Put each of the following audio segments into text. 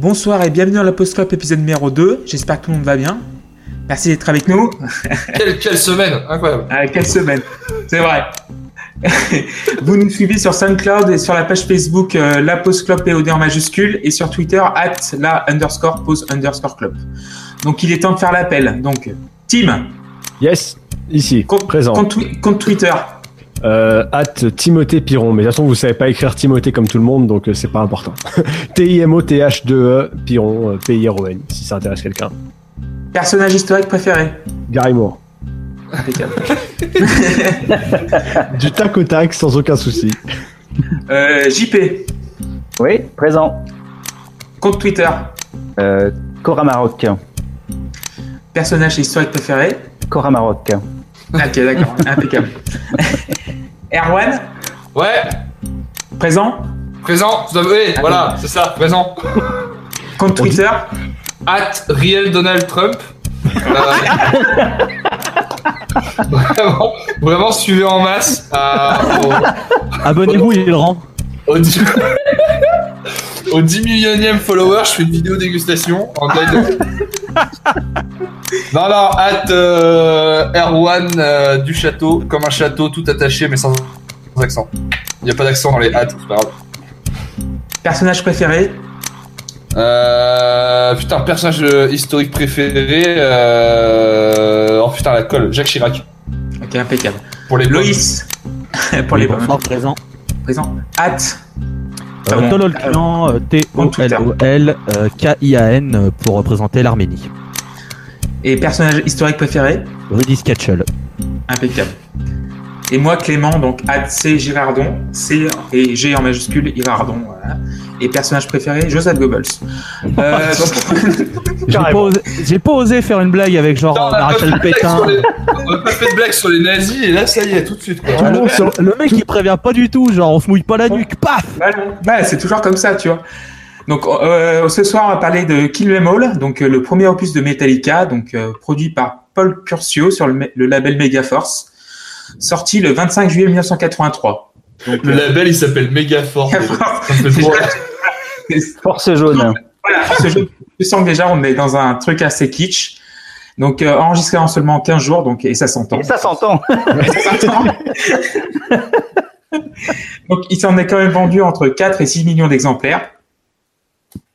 Bonsoir et bienvenue dans la Post Club épisode numéro 2. J'espère que tout le monde va bien. Merci d'être avec nous. Quelle, quelle semaine Incroyable. Ah, quelle semaine C'est vrai. Vous nous suivez sur SoundCloud et sur la page Facebook euh, La Post Club POD en majuscule et sur Twitter at la underscore pause underscore club. Donc il est temps de faire l'appel. Donc Tim, Yes, ici, compte, présent. compte Twitter. Euh, at Timothée Piron. Mais de toute façon, vous savez pas écrire Timothée comme tout le monde, donc euh, c'est pas important. T-I-M-O-T-H-2-E, E, Piron, euh, P-I-R-O-N, si ça intéresse quelqu'un. Personnage historique préféré. Gary Moore. Impeccable. Du tac au tac, sans aucun souci. Euh, JP, Oui, présent. compte Twitter. Euh, Cora Maroc. Personnage historique préféré. Cora Maroc. Ok, d'accord, impeccable. Erwan, Ouais, présent. présent. fait, voilà, c'est ça, présent. Compte Twitter. At Real Donald Trump. Euh, vraiment, vraiment, suivez en masse à- au, Abonnez-vous, il est grand. au, 10, au 10 millionième follower. Je fais une vidéo dégustation en taille de... Non, non, at euh, Erwan euh, du château, comme un château tout attaché mais sans accent. Il n'y a pas d'accent dans les hâtes, c'est pas grave. Personnage préféré. Euh, putain, personnage euh, historique préféré. Euh... Oh putain, la colle. Jacques Chirac. Ok, impeccable. Pour les Loïs, pour les bonnes. Bonsoir, présent. Présent. At. Euh, Pardon. Tololkian, euh, T-O-L-O-L-K-I-A-N euh, pour représenter l'Arménie. Et personnage historique préféré? Rudy Sketchel. Impeccable. Et moi, Clément, donc C Girardon, C et G en majuscule, Girardon, voilà. Et personnage préféré, Joseph Goebbels. Euh, donc, J'ai pas, osé, j'ai pas osé faire une blague avec genre euh, blague Pétain. on a pas fait de blague sur les nazis et là, ça y est, tout de suite. quoi. Tout le, monde sur- le mec il prévient pas du tout, genre on se mouille pas la nuque, paf Ouais, non. Ouais, c'est toujours comme ça, tu vois. Donc, euh, ce soir, on va parler de Kill 'Em All, donc euh, le premier opus de Metallica, donc euh, produit par Paul Curcio sur le, me- le label Megaforce, sorti le 25 juillet 1983. Donc, Le euh, label, il s'appelle Megaforce. Force jaune. Voilà, ce jeu, je sens que déjà on est dans un truc assez kitsch. Donc euh, enregistré en seulement 15 jours, donc et ça s'entend. Et ça s'entend. Ça s'entend. donc il s'en est quand même vendu entre 4 et 6 millions d'exemplaires.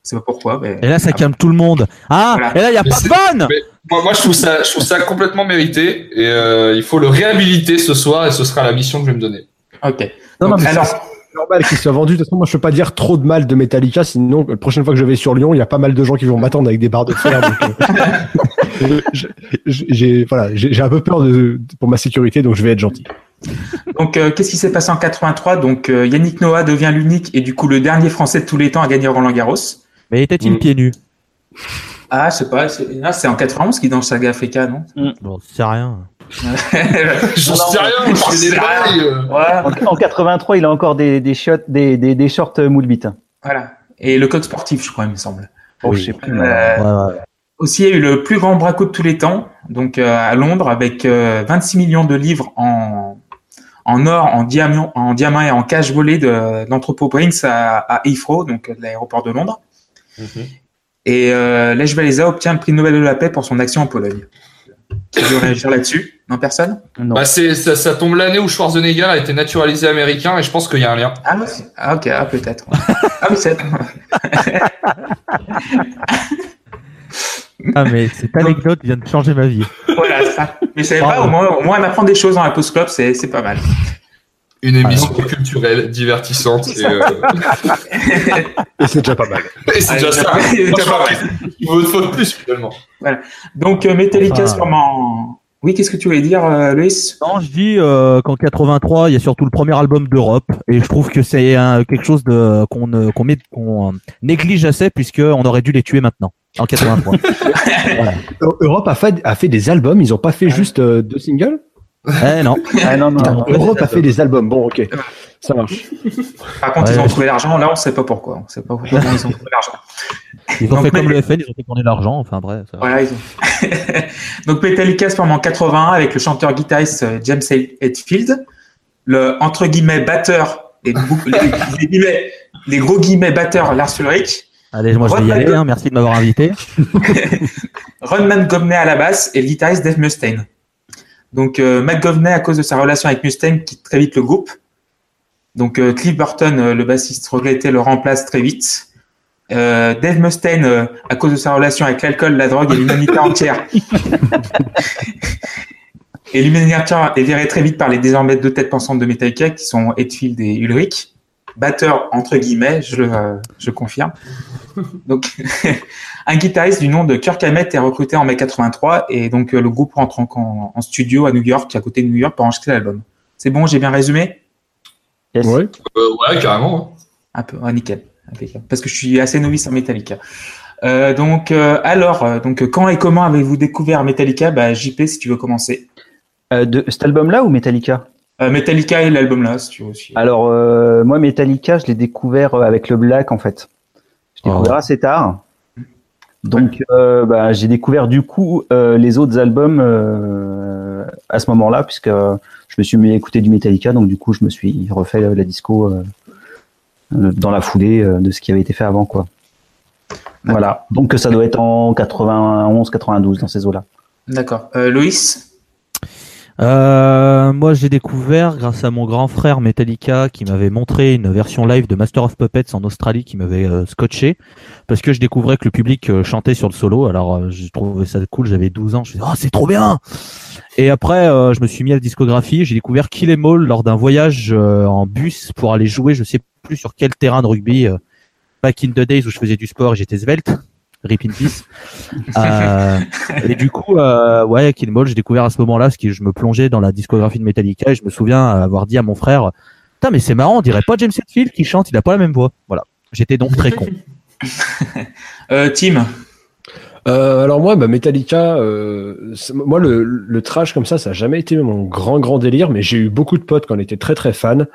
Je sais pas pourquoi. Mais... Et là ça calme tout le monde. Ah, Voilà. et là y a Mais pas de Mais moi, moi, je trouve ça, je trouve ça complètement mérité et euh, il faut le réhabiliter ce soir et ce sera la mission que je vais me donner. Ok. Non, non, mais alors, c'est normal qu'il soit vendu. De toute façon, moi, je peux pas dire trop de mal de Metallica, sinon, la prochaine fois que je vais sur Lyon, il y a pas mal de gens qui vont m'attendre avec des barres de fer. donc, euh, j'ai, voilà, un peu peur de, pour ma sécurité, donc je vais être gentil. donc euh, qu'est-ce qui s'est passé en 83 Donc euh, Yannick Noah devient l'unique et du coup le dernier Français de tous les temps à gagner Roland Garros. Mais était-il Mm. pieds nus? Ah, je sais pas. C'est ah, c'est en 91 qu'il est dans le saga Africa, non? Bon, c'est rien. J'en sais rien, je fais sais des. Ouais. En, en 83, il a encore des, des, shorts, des, des, des shorts euh, moule bite. Voilà. Et le coq sportif, je crois, il me semble. Oh, Oui. je sais plus. Euh, Ouais, ouais. Aussi, il y a eu le plus grand braco de tous les temps, donc euh, à Londres, avec euh, 26 millions de livres en, en or, en diamant, en diamant et en cash volé de l'entrepôt Prince à, à Heathrow, donc de l'aéroport de Londres. Et euh, Lech Walesa obtient le prix Nobel de la paix pour son action en Pologne. Qui veut réagir là-dessus? Non, personne? Non. Bah, c'est, ça, ça tombe l'année où Schwarzenegger a été naturalisé américain et je pense qu'il y a un lien. Ah, c'est- ah, ok, ah, peut-être. ah, peut-être. Ah mais cette anecdote vient de changer ma vie. voilà, ça. Mais savais pas, au moins, au moins on apprend des choses dans la Post Club, c'est c'est pas mal. Une émission culturelle, divertissante et, euh, Et c'est déjà pas mal. et c'est Ah, déjà ça. c'est déjà pas mal. Il fois de plus finalement. Donc, euh, Metallica, Ah. sûrement. Oui, qu'est-ce que tu voulais dire, euh, Loïs? Non, je dis euh, qu'en 83, il y a surtout le premier album d'Europe et je trouve que c'est quelque chose de qu'on néglige assez puisque on aurait dû les tuer maintenant en 83. voilà. Eu- Europe a fait, a fait des albums, ils ont pas fait juste euh, deux singles? Eh non. Ah non, non, non. Europe a fait des albums, bon, ok. Ça marche. Par contre, Ouais, ils ont trouvé l'argent. Là, on sait pas pourquoi. On sait pas pourquoi ils ont trouvé l'argent. Ils ont Donc, fait comme mais- le FN, ils ont fait tourner l'argent. Enfin bref. ça- Voilà, ils ont. Donc, Metallica se forme en 81 avec le chanteur-guitariste euh, James Hetfield, le entre guillemets batteur, les, bou- les, les guillemets- les gros guillemets batteur Lars Ulrich, Allez, moi je vais y aller, hein, merci de m'avoir invité. Ron McGovney à la basse et le guitariste Dave Mustaine. Donc euh, McGovney, à cause de sa relation avec Mustaine, quitte très vite le groupe. Donc euh, Cliff Burton, euh, le bassiste regretté, le remplace très vite. Dave Mustaine, à cause de sa relation avec l'alcool, la drogue et l'humanité entière. et l'humanité est virée très vite par les désormais deux têtes pensantes de Metallica, qui sont Hetfield et Ulrich. Batteur, entre guillemets, je, euh, je confirme. Donc, un guitariste du nom de Kirk Hammett est recruté en mai 83 et donc euh, le groupe rentre en, en- en studio à New York, à côté de New York, pour enregistrer l'album. C'est bon, j'ai bien résumé? Yes. Ouais. Euh, ouais, carrément. hein. Un peu, ah, nickel. Parce que je suis assez novice en Metallica. Euh, donc, euh, alors, euh, donc, quand et comment avez-vous découvert Metallica? Bah, JP, si tu veux commencer. Euh, de cet album-là ou Metallica? Euh, Metallica et l'album là, si tu veux aussi. Alors, euh, moi, Metallica, je l'ai découvert avec le Black, en fait. Je l'ai Oh. découvert assez tard. Donc, euh, bah, j'ai découvert du coup euh, les autres albums euh, à ce moment-là, puisque je me suis mis à écouter du Metallica. Donc, du coup, je me suis refait la disco dans la foulée de ce qui avait été fait avant, quoi. Voilà. Donc, ça doit être en 91, 92, dans ces eaux-là. D'accord. Euh, Loïs? Euh, moi, j'ai découvert grâce à mon grand frère Metallica qui m'avait montré une version live de Master of Puppets en Australie qui m'avait euh, scotché parce que je découvrais que le public euh, chantait sur le solo. Alors, euh, j'ai trouvé ça cool. J'avais 12 ans. Je me suis oh, c'est trop bien. Et après, je me suis mis à la discographie. J'ai découvert Kill Em All lors d'un voyage en bus pour aller jouer, je sais plus sur quel terrain de rugby. back in the days où je faisais du sport et j'étais svelte. Rip in peace. Euh, et du coup, euh, ouais, Kill j'ai découvert à ce moment-là, parce que je me plongeais dans la discographie de Metallica et je me souviens avoir dit à mon frère, putain, mais c'est marrant, on dirait pas James Hetfield qui chante, il a pas la même voix. Voilà. J'étais donc très con. euh, Tim Euh, alors moi, bah, Metallica, euh, moi le, le trash comme ça, ça a jamais été mon grand grand délire, mais j'ai eu beaucoup de potes quand on était très très fans.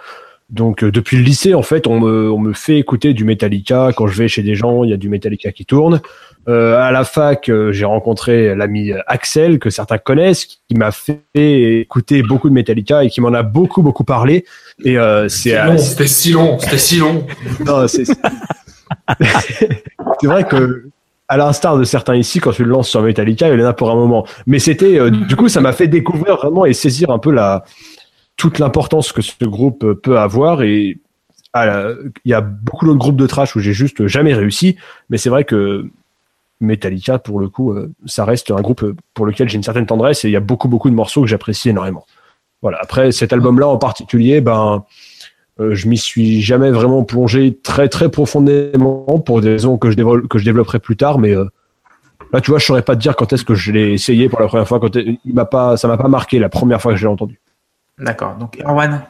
Donc euh, depuis le lycée, en fait, on me, on me fait écouter du Metallica. Quand je vais chez des gens, il y a du Metallica qui tourne. Euh, à la fac, euh, j'ai rencontré l'ami Axel, que certains connaissent, qui m'a fait écouter beaucoup de Metallica et qui m'en a beaucoup beaucoup parlé. Et euh, c'est Non, C'était si long, c'était si long. non, c'est c'est vrai que à l'instar de certains ici, quand tu le lances sur Metallica, il y en a pour un moment. Mais c'était, euh, du coup, ça m'a fait découvrir vraiment et saisir un peu la toute l'importance que ce groupe peut avoir. Et la- il y a beaucoup d'autres groupes de trash où j'ai juste jamais réussi. Mais c'est vrai que Metallica, pour le coup, euh, ça reste un groupe pour lequel j'ai une certaine tendresse et il y a beaucoup, beaucoup de morceaux que j'apprécie énormément. Voilà. Après, cet album-là en particulier, ben, euh, je m'y suis jamais vraiment plongé très très profondément pour des raisons que je que je développerai plus tard, mais euh, là tu vois, je saurais pas te dire quand est-ce que je l'ai essayé pour la première fois. Quand il m'a pas, ça m'a pas marqué la première fois que je l'ai entendu. D'accord. Donc, Erwan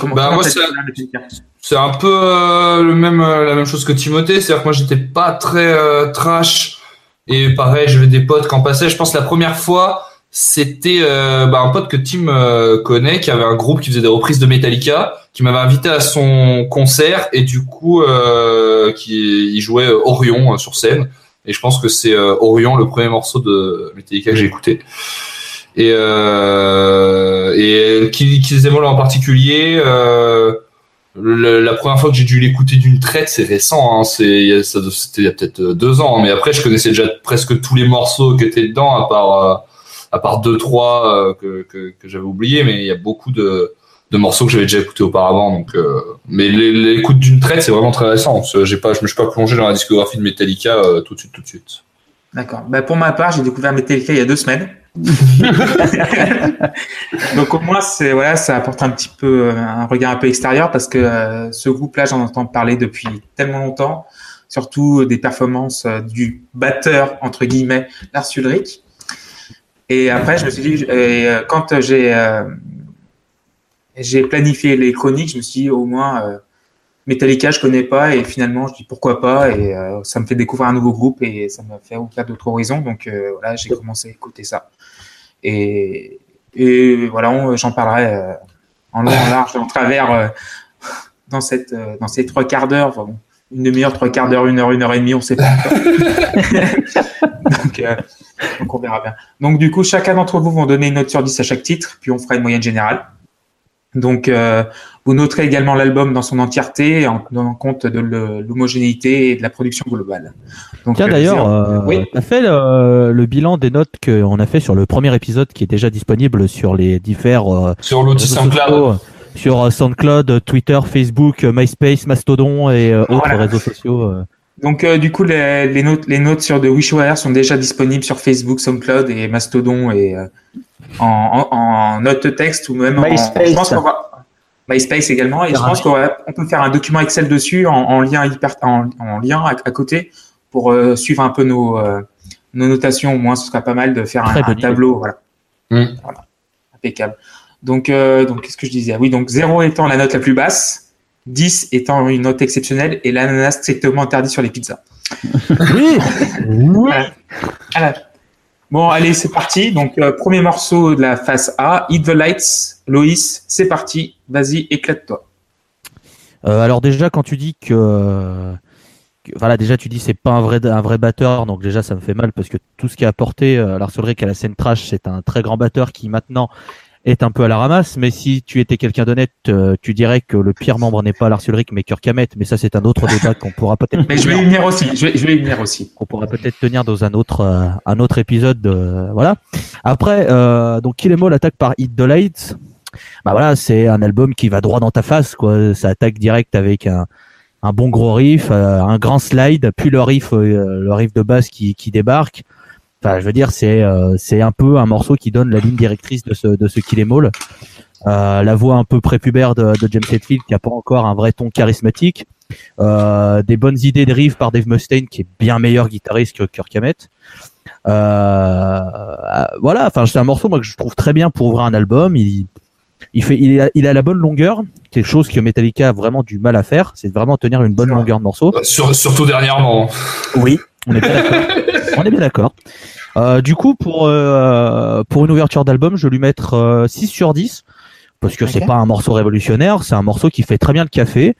comment, Bah, comment moi, c'est- un peu euh, le même, euh, la même chose que Timothée, c'est-à-dire que moi j'étais pas très euh, trash et pareil, j'avais des potes qui en passaient. Je pense que la première fois, c'était euh, bah, un pote que Tim euh, connaît, qui avait un groupe qui faisait des reprises de Metallica, qui m'avait invité à son concert et du coup, euh, qui il jouait Orion euh, sur scène. Et je pense que c'est euh, Orion le premier morceau de Metallica que j'ai écouté. Et euh, et All en particulier. Euh, la première fois que j'ai dû l'écouter d'une traite, c'est récent, hein, c'est c'était il y a peut-être euh, deux ans, hein, mais après je connaissais déjà presque tous les morceaux qui étaient dedans, à part euh, à part deux trois que, que, j'avais oublié, mais il y a beaucoup de, de morceaux que j'avais déjà écoutés auparavant, donc mais l'écoute d'une traite c'est vraiment très récent. J'ai pas, je me suis pas plongé dans la discographie de Metallica tout de suite, tout de suite. D'accord. Bah, pour ma part, j'ai découvert Metallica il y a deux semaines. Donc au moins, c'est voilà, ça apporte un petit peu euh, un regard un peu extérieur parce que euh, ce groupe-là, j'en entends parler depuis tellement longtemps, surtout des performances euh, du batteur entre guillemets Lars Ulrich. Et après, je me suis dit, euh, quand j'ai euh, j'ai planifié les chroniques, je me suis dit au moins euh, Metallica, je connais pas et finalement, je dis pourquoi pas et euh, ça me fait découvrir un nouveau groupe et ça m'a fait ouvrir d'autres horizons. Donc euh, voilà, j'ai commencé à écouter ça. Et, et voilà, j'en parlerai euh, en long, en large, en travers euh, dans cette dans ces trois quarts d'heure, enfin, bon, une demi-heure, trois quarts d'heure, une heure, une heure et demie, on sait pas. donc, donc on verra bien. Donc du coup, chacun d'entre vous vont donner une note sur 10 à chaque titre, puis on fera une moyenne générale. Donc, euh, vous noterez également l'album dans son entièreté en tenant compte de l'homogénéité et de la production globale. Donc, Tiens euh, d'ailleurs, euh, oui. t'as fait le, le bilan des notes qu'on a fait sur le premier épisode qui est déjà disponible sur les différents euh, Sur l'outil SoundCloud. sociaux, sur euh, SoundCloud, Twitter, Facebook, MySpace, Mastodon et autres réseaux sociaux. Donc, euh, du coup, les, les notes, les notes sur The Wishware sont déjà disponibles sur Facebook, SoundCloud et Mastodon et euh, en, en, en note texte ou même en, MySpace. je pense qu'on va- MySpace également. Et je pense qu'on va- on peut faire un document Excel dessus en, en lien hyper, en, en lien à, à côté pour euh, suivre un peu nos, euh, nos notations. Au moins, ce sera pas mal de faire un, tableau. Voilà. Mm. Voilà. Impeccable. Donc, euh, donc qu'est-ce que je disais? Ah Oui, donc 0 étant la note la plus basse, 10 étant une note exceptionnelle et l'ananas strictement interdit sur les pizzas. Oui. Voilà. Bon, allez, c'est parti. Donc, euh, premier morceau de la face A, Hit the Lights. Loïs, c'est parti. Vas-y, éclate-toi. Euh, alors déjà quand tu dis que, voilà déjà tu dis c'est pas un vrai un vrai batteur donc déjà ça me fait mal parce que tout ce qui a apporté euh, Ulrich à la scène trash c'est un très grand batteur qui maintenant est un peu à la ramasse mais si tu étais quelqu'un d'honnête euh, tu dirais que le pire membre n'est pas Lars Ulrich mais Kirk Hammett mais ça c'est un autre débat qu'on pourra peut-être Mais je vais y venir aussi. Je vais, je vais y venir aussi. qu'on pourra peut-être tenir dans un autre euh, un autre épisode de- voilà après euh, donc Kill Em All attaque par Hit the Lights bah voilà c'est un album qui va droit dans ta face quoi ça attaque direct avec un un bon gros riff euh, un grand slide puis le riff euh, le riff de basse qui qui débarque enfin je veux dire c'est euh, c'est un peu un morceau qui donne la ligne directrice de ce de ce Em All euh, la voix un peu prépubère de, de James Hetfield qui a pas encore un vrai ton charismatique euh, des bonnes idées de riff par Dave Mustaine qui est bien meilleur guitariste que Kirk Hammett. Euh, euh, voilà, enfin c'est un morceau moi que je trouve très bien pour ouvrir un album. Il, il fait, il a, il a la bonne longueur, quelque chose que Metallica a vraiment du mal à faire, c'est vraiment tenir une bonne longueur de morceau. Sur- surtout dernièrement. Oui, on est bien d'accord. on est bien d'accord. Euh, du coup, pour euh, pour une ouverture d'album, je vais lui mettre euh, 6 sur 10 parce que c'est Ok. pas un morceau révolutionnaire, c'est un morceau qui fait très bien le café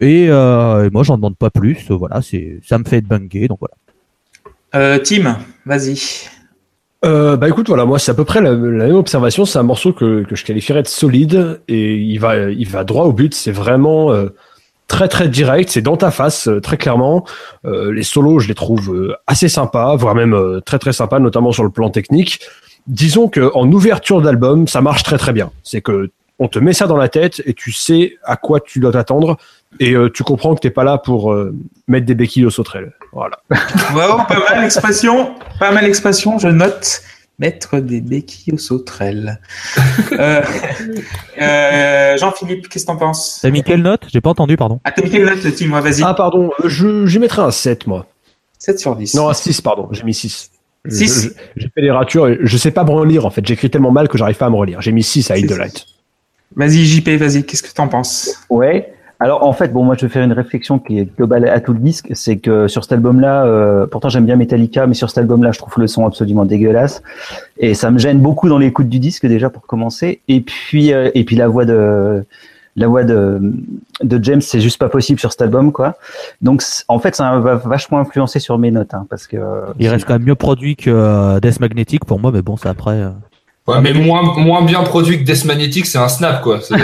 et, euh, et moi j'en demande pas plus. Voilà, c'est ça me fait être bungué, donc voilà. Euh, Tim, vas-y. Euh, bah écoute, voilà, moi c'est à peu près la, la même observation. C'est un morceau que, que je qualifierais de solide et il va, il va droit au but. C'est vraiment euh, très très direct. C'est dans ta face, euh, très clairement. Euh, les solos, je les trouve euh, assez sympas, voire même euh, très très sympas, notamment sur le plan technique. Disons que en ouverture d'album, ça marche très très bien. C'est que on te met ça dans la tête et tu sais à quoi tu dois t'attendre et tu comprends que t'es pas là pour mettre des béquilles au sauterelle. Voilà. Wow, pas mal l'expression. Pas mal l'expression, je note. Mettre des béquilles aux sauterelles. euh, euh, Jean-Philippe, qu'est-ce que t'en penses? T'as mis quelle note? J'ai pas entendu, pardon. Ah, t'as mis quelle note, Tim? Moi, vas-y. Ah pardon, je j'y mettrais un 7 moi. 7 sur 10. Non, un 6, pardon. J'ai mis 6. Je- Six. je- J'ai fait des ratures et je sais pas me relire en fait. J'écris tellement mal que j'arrive pas à me relire. J'ai mis 6 à. Light. Vas-y, JP, vas-y, qu'est-ce que t'en penses? Ouais. Alors en fait, bon, moi je vais faire une réflexion qui est globale à tout le disque, c'est que sur cet album-là, euh, pourtant j'aime bien Metallica, mais sur cet album-là, je trouve le son absolument dégueulasse et ça me gêne beaucoup dans l'écoute du disque déjà pour commencer. Et puis euh, et puis la voix de la voix de de James, c'est juste pas possible sur cet album quoi. Donc en fait, ça va vachement influencer sur mes notes hein, parce que Il reste quand même mieux produit que euh, Death Magnetic pour moi, mais bon, c'est après. euh. Ouais, mais moins, moins bien produit que Death Magnetic, c'est un snap, quoi. C'est-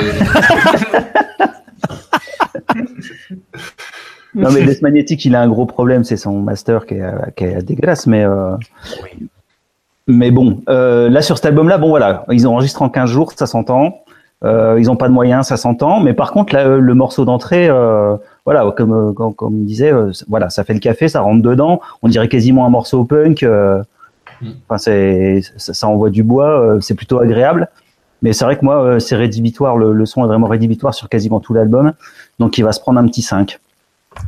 Non, mais Death Magnetic, il a un gros problème, c'est son master qui est, euh, qui est dégueulasse, mais. euh, Mais bon, euh, là sur cet album-là, bon voilà, ils enregistrent en 15 jours, ça s'entend. Euh, ils ont pas de moyens, ça s'entend. Mais par contre, là, le morceau d'entrée, euh, voilà, comme euh, comme, comme disait, euh, voilà, ça fait le café, ça rentre dedans. On dirait quasiment un morceau punk. euh, Mm. Enfin, c'est ça, ça envoie du bois, euh, c'est plutôt agréable. Mais c'est vrai que moi, euh, c'est rédhibitoire. Le, le son est vraiment rédhibitoire sur quasiment tout l'album. Donc, il va se prendre un petit 5.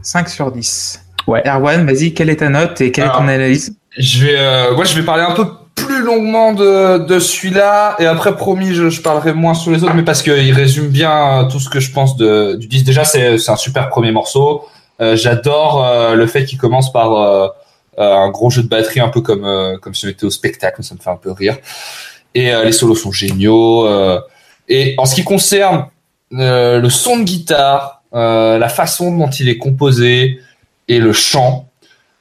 5 sur 10. Ouais. Erwan, vas-y, quelle est ta note et quelle est ton analyse Je vais, euh, moi, je vais parler un peu plus longuement de, de celui-là, et après, promis, je, je parlerai moins sur les autres, mais parce qu'il résume bien euh, tout ce que je pense de, du disque. Déjà, c'est c'est un super premier morceau. Euh, J'adore euh, le fait qu'il commence par euh, euh, un gros jeu de batterie, un peu comme euh, comme si on était au spectacle. Ça me fait un peu rire. Et euh, les solos sont géniaux. euh. et en ce qui concerne euh, le son de guitare, euh, la façon dont il est composé et le chant,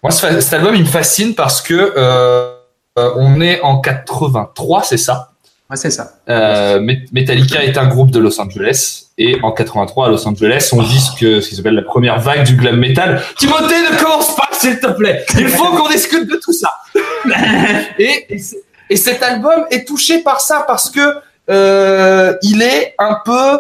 moi, ce- cet album, il me fascine parce que euh, euh, on est en 83, c'est ça? Ouais, c'est ça. Euh, Met- Metallica est un groupe de Los Angeles et en 83 à Los Angeles, on vit ce que ce qui s'appelle la première vague du glam metal. Timothée, ne commence pas, s'il te plaît. Il faut qu'on discute de tout ça. et, et cet album est touché par ça parce que euh, il est un peu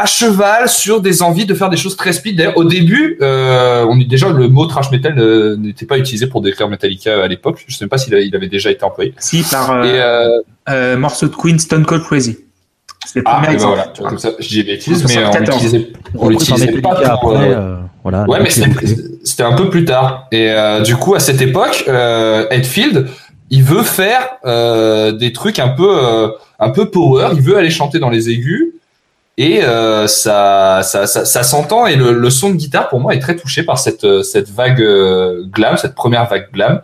à cheval sur des envies de faire des choses très speed. D'ailleurs, au début, euh, on dit déjà le mot trash metal euh, n'était pas utilisé pour décrire Metallica à l'époque. Je sais pas s'il il avait déjà été employé. Si, par euh, Et euh, euh, morceau de Queen Stone Cold Crazy. C'est le Ah, premier ben exemple. voilà, comme ça, je dis bêtises, mais on 74. l'utilisait, pas pour, après, voilà. Ouais, mais c'était un peu plus tard. Et euh, du coup, à cette époque, euh, Hetfield, il veut faire euh, des trucs un peu, euh, un peu power. Il veut aller chanter dans les aigus. Et euh, ça, ça, ça, s'entend. Et le, son de guitare, pour moi, est très touché par cette, euh, cette vague euh, glam, cette première vague glam.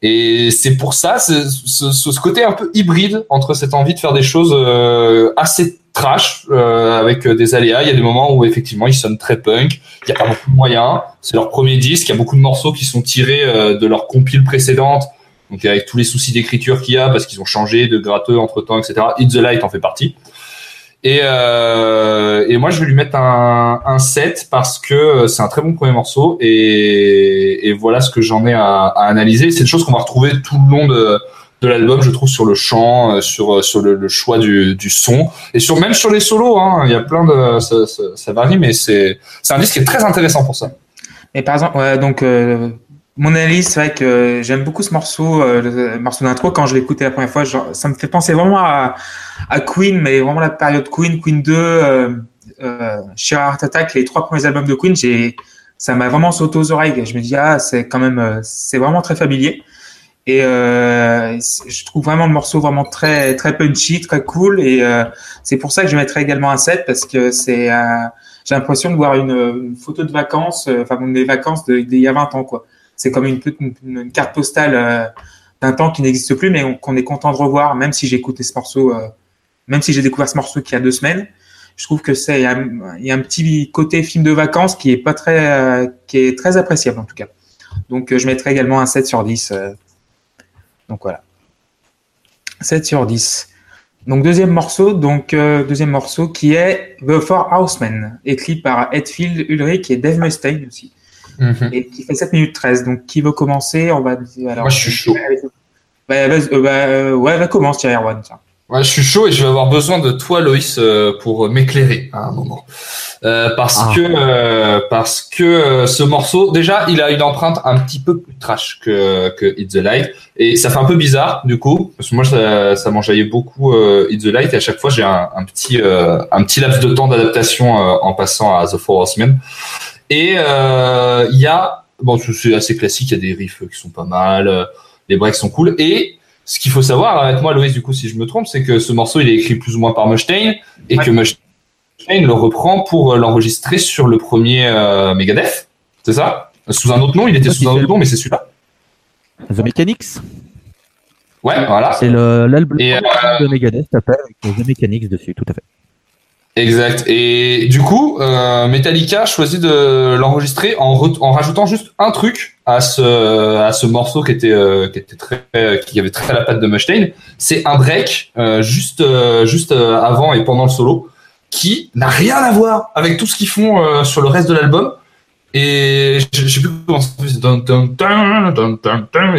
Et c'est pour ça, ce, côté un peu hybride entre cette envie de faire des choses euh, assez trash, avec des aléas. Il y a des moments où effectivement ils sonnent très punk. Il n'y a pas beaucoup de moyens. C'est leur premier disque. Il y a beaucoup de morceaux qui sont tirés de leur compile précédente. Donc avec tous les soucis d'écriture qu'il y a parce qu'ils ont changé de gratteux entre temps, etc. Hit the Light en fait partie. Et, euh, et moi je vais lui mettre un, un 7 parce que c'est un très bon premier morceau et, et voilà ce que j'en ai à, à analyser. C'est une chose qu'on va retrouver tout le long de, de l'album, je trouve, sur le chant, euh, sur, sur le, le choix du, du son et sur même sur les solos. Hein, il y a plein de ça, ça, ça varie, mais c'est un disque qui est très intéressant pour ça. Et par exemple, ouais, donc euh, mon analyse, c'est vrai que j'aime beaucoup ce morceau, euh, le morceau d'intro. Quand je l'ai écouté la première fois, genre, ça me fait penser vraiment à, à Queen, mais vraiment la période Queen, Queen 2, euh, euh, Heart Attack, les trois premiers albums de Queen, j'ai, ça m'a vraiment sauté aux oreilles. Je me dis ah, c'est quand même, euh, c'est vraiment très familier. Et euh, je trouve vraiment le morceau vraiment très très punchy, très cool. Et euh, c'est pour ça que je mettrais également un 7 parce que c'est euh, j'ai l'impression de voir une, une photo de vacances, euh, enfin des vacances d'il y a 20 ans quoi. C'est comme une, carte postale euh, d'un temps qui n'existe plus, mais on- qu'on est content de revoir, même si j'ai écouté ce morceau, euh, même si j'ai découvert ce morceau qu'il y a deux semaines. Je trouve que c'est il y, a, un petit côté film de vacances qui est pas très euh, qui est très appréciable en tout cas. Donc je mettrai également un 7 sur 10. euh. donc voilà. 7 sur 10. Donc deuxième morceau, donc deuxième morceau qui est The Four Housemen, écrit par Hetfield Ulrich et Dave Mustaine aussi, et qui fait 7 minutes 13. Donc qui veut commencer? On va alors. Moi, je suis chaud. Bah, euh, bah, euh, ouais, va commence Thierry Erwan. tiens. Ouais, je suis chaud et je vais avoir besoin de toi, Loïs, euh, pour m'éclairer à un moment. Euh, parce Ah. que euh, parce que euh, ce morceau, déjà, il a une empreinte un petit peu plus trash que que Hit the Light et ça fait un peu bizarre du coup parce que moi ça, ça m'enjaillait beaucoup Hit the Light et à chaque fois j'ai un, un petit un petit laps de temps d'adaptation en passant à The Four Horsemen et euh, il y a bon c'est assez classique, il y a des riffs qui sont pas mal, euh, les breaks sont cool et ce qu'il faut savoir, avec moi, Loïs, du coup, si je me trompe, c'est que ce morceau, il est écrit plus ou moins par Mustaine et Ouais. que Mustaine le reprend pour euh, l'enregistrer sur le premier euh, Megadeth. C'est ça? Sous un autre nom, il était sous un autre nom, mais c'est celui-là. The Mechanics. Ouais, voilà. C'est l'album euh, de Megadeth, s'appelle avec The Mechanics dessus, tout à fait. Exact. Et du coup, euh, Metallica choisit de l'enregistrer en, en rajoutant juste un truc à ce à ce morceau qui était euh, qui était très qui avait très la patte de Mustaine. C'est un break euh, juste euh, juste avant et pendant le solo qui n'a rien à voir avec tout ce qu'ils font sur le reste de l'album. Et je, sais plus comment ça fait.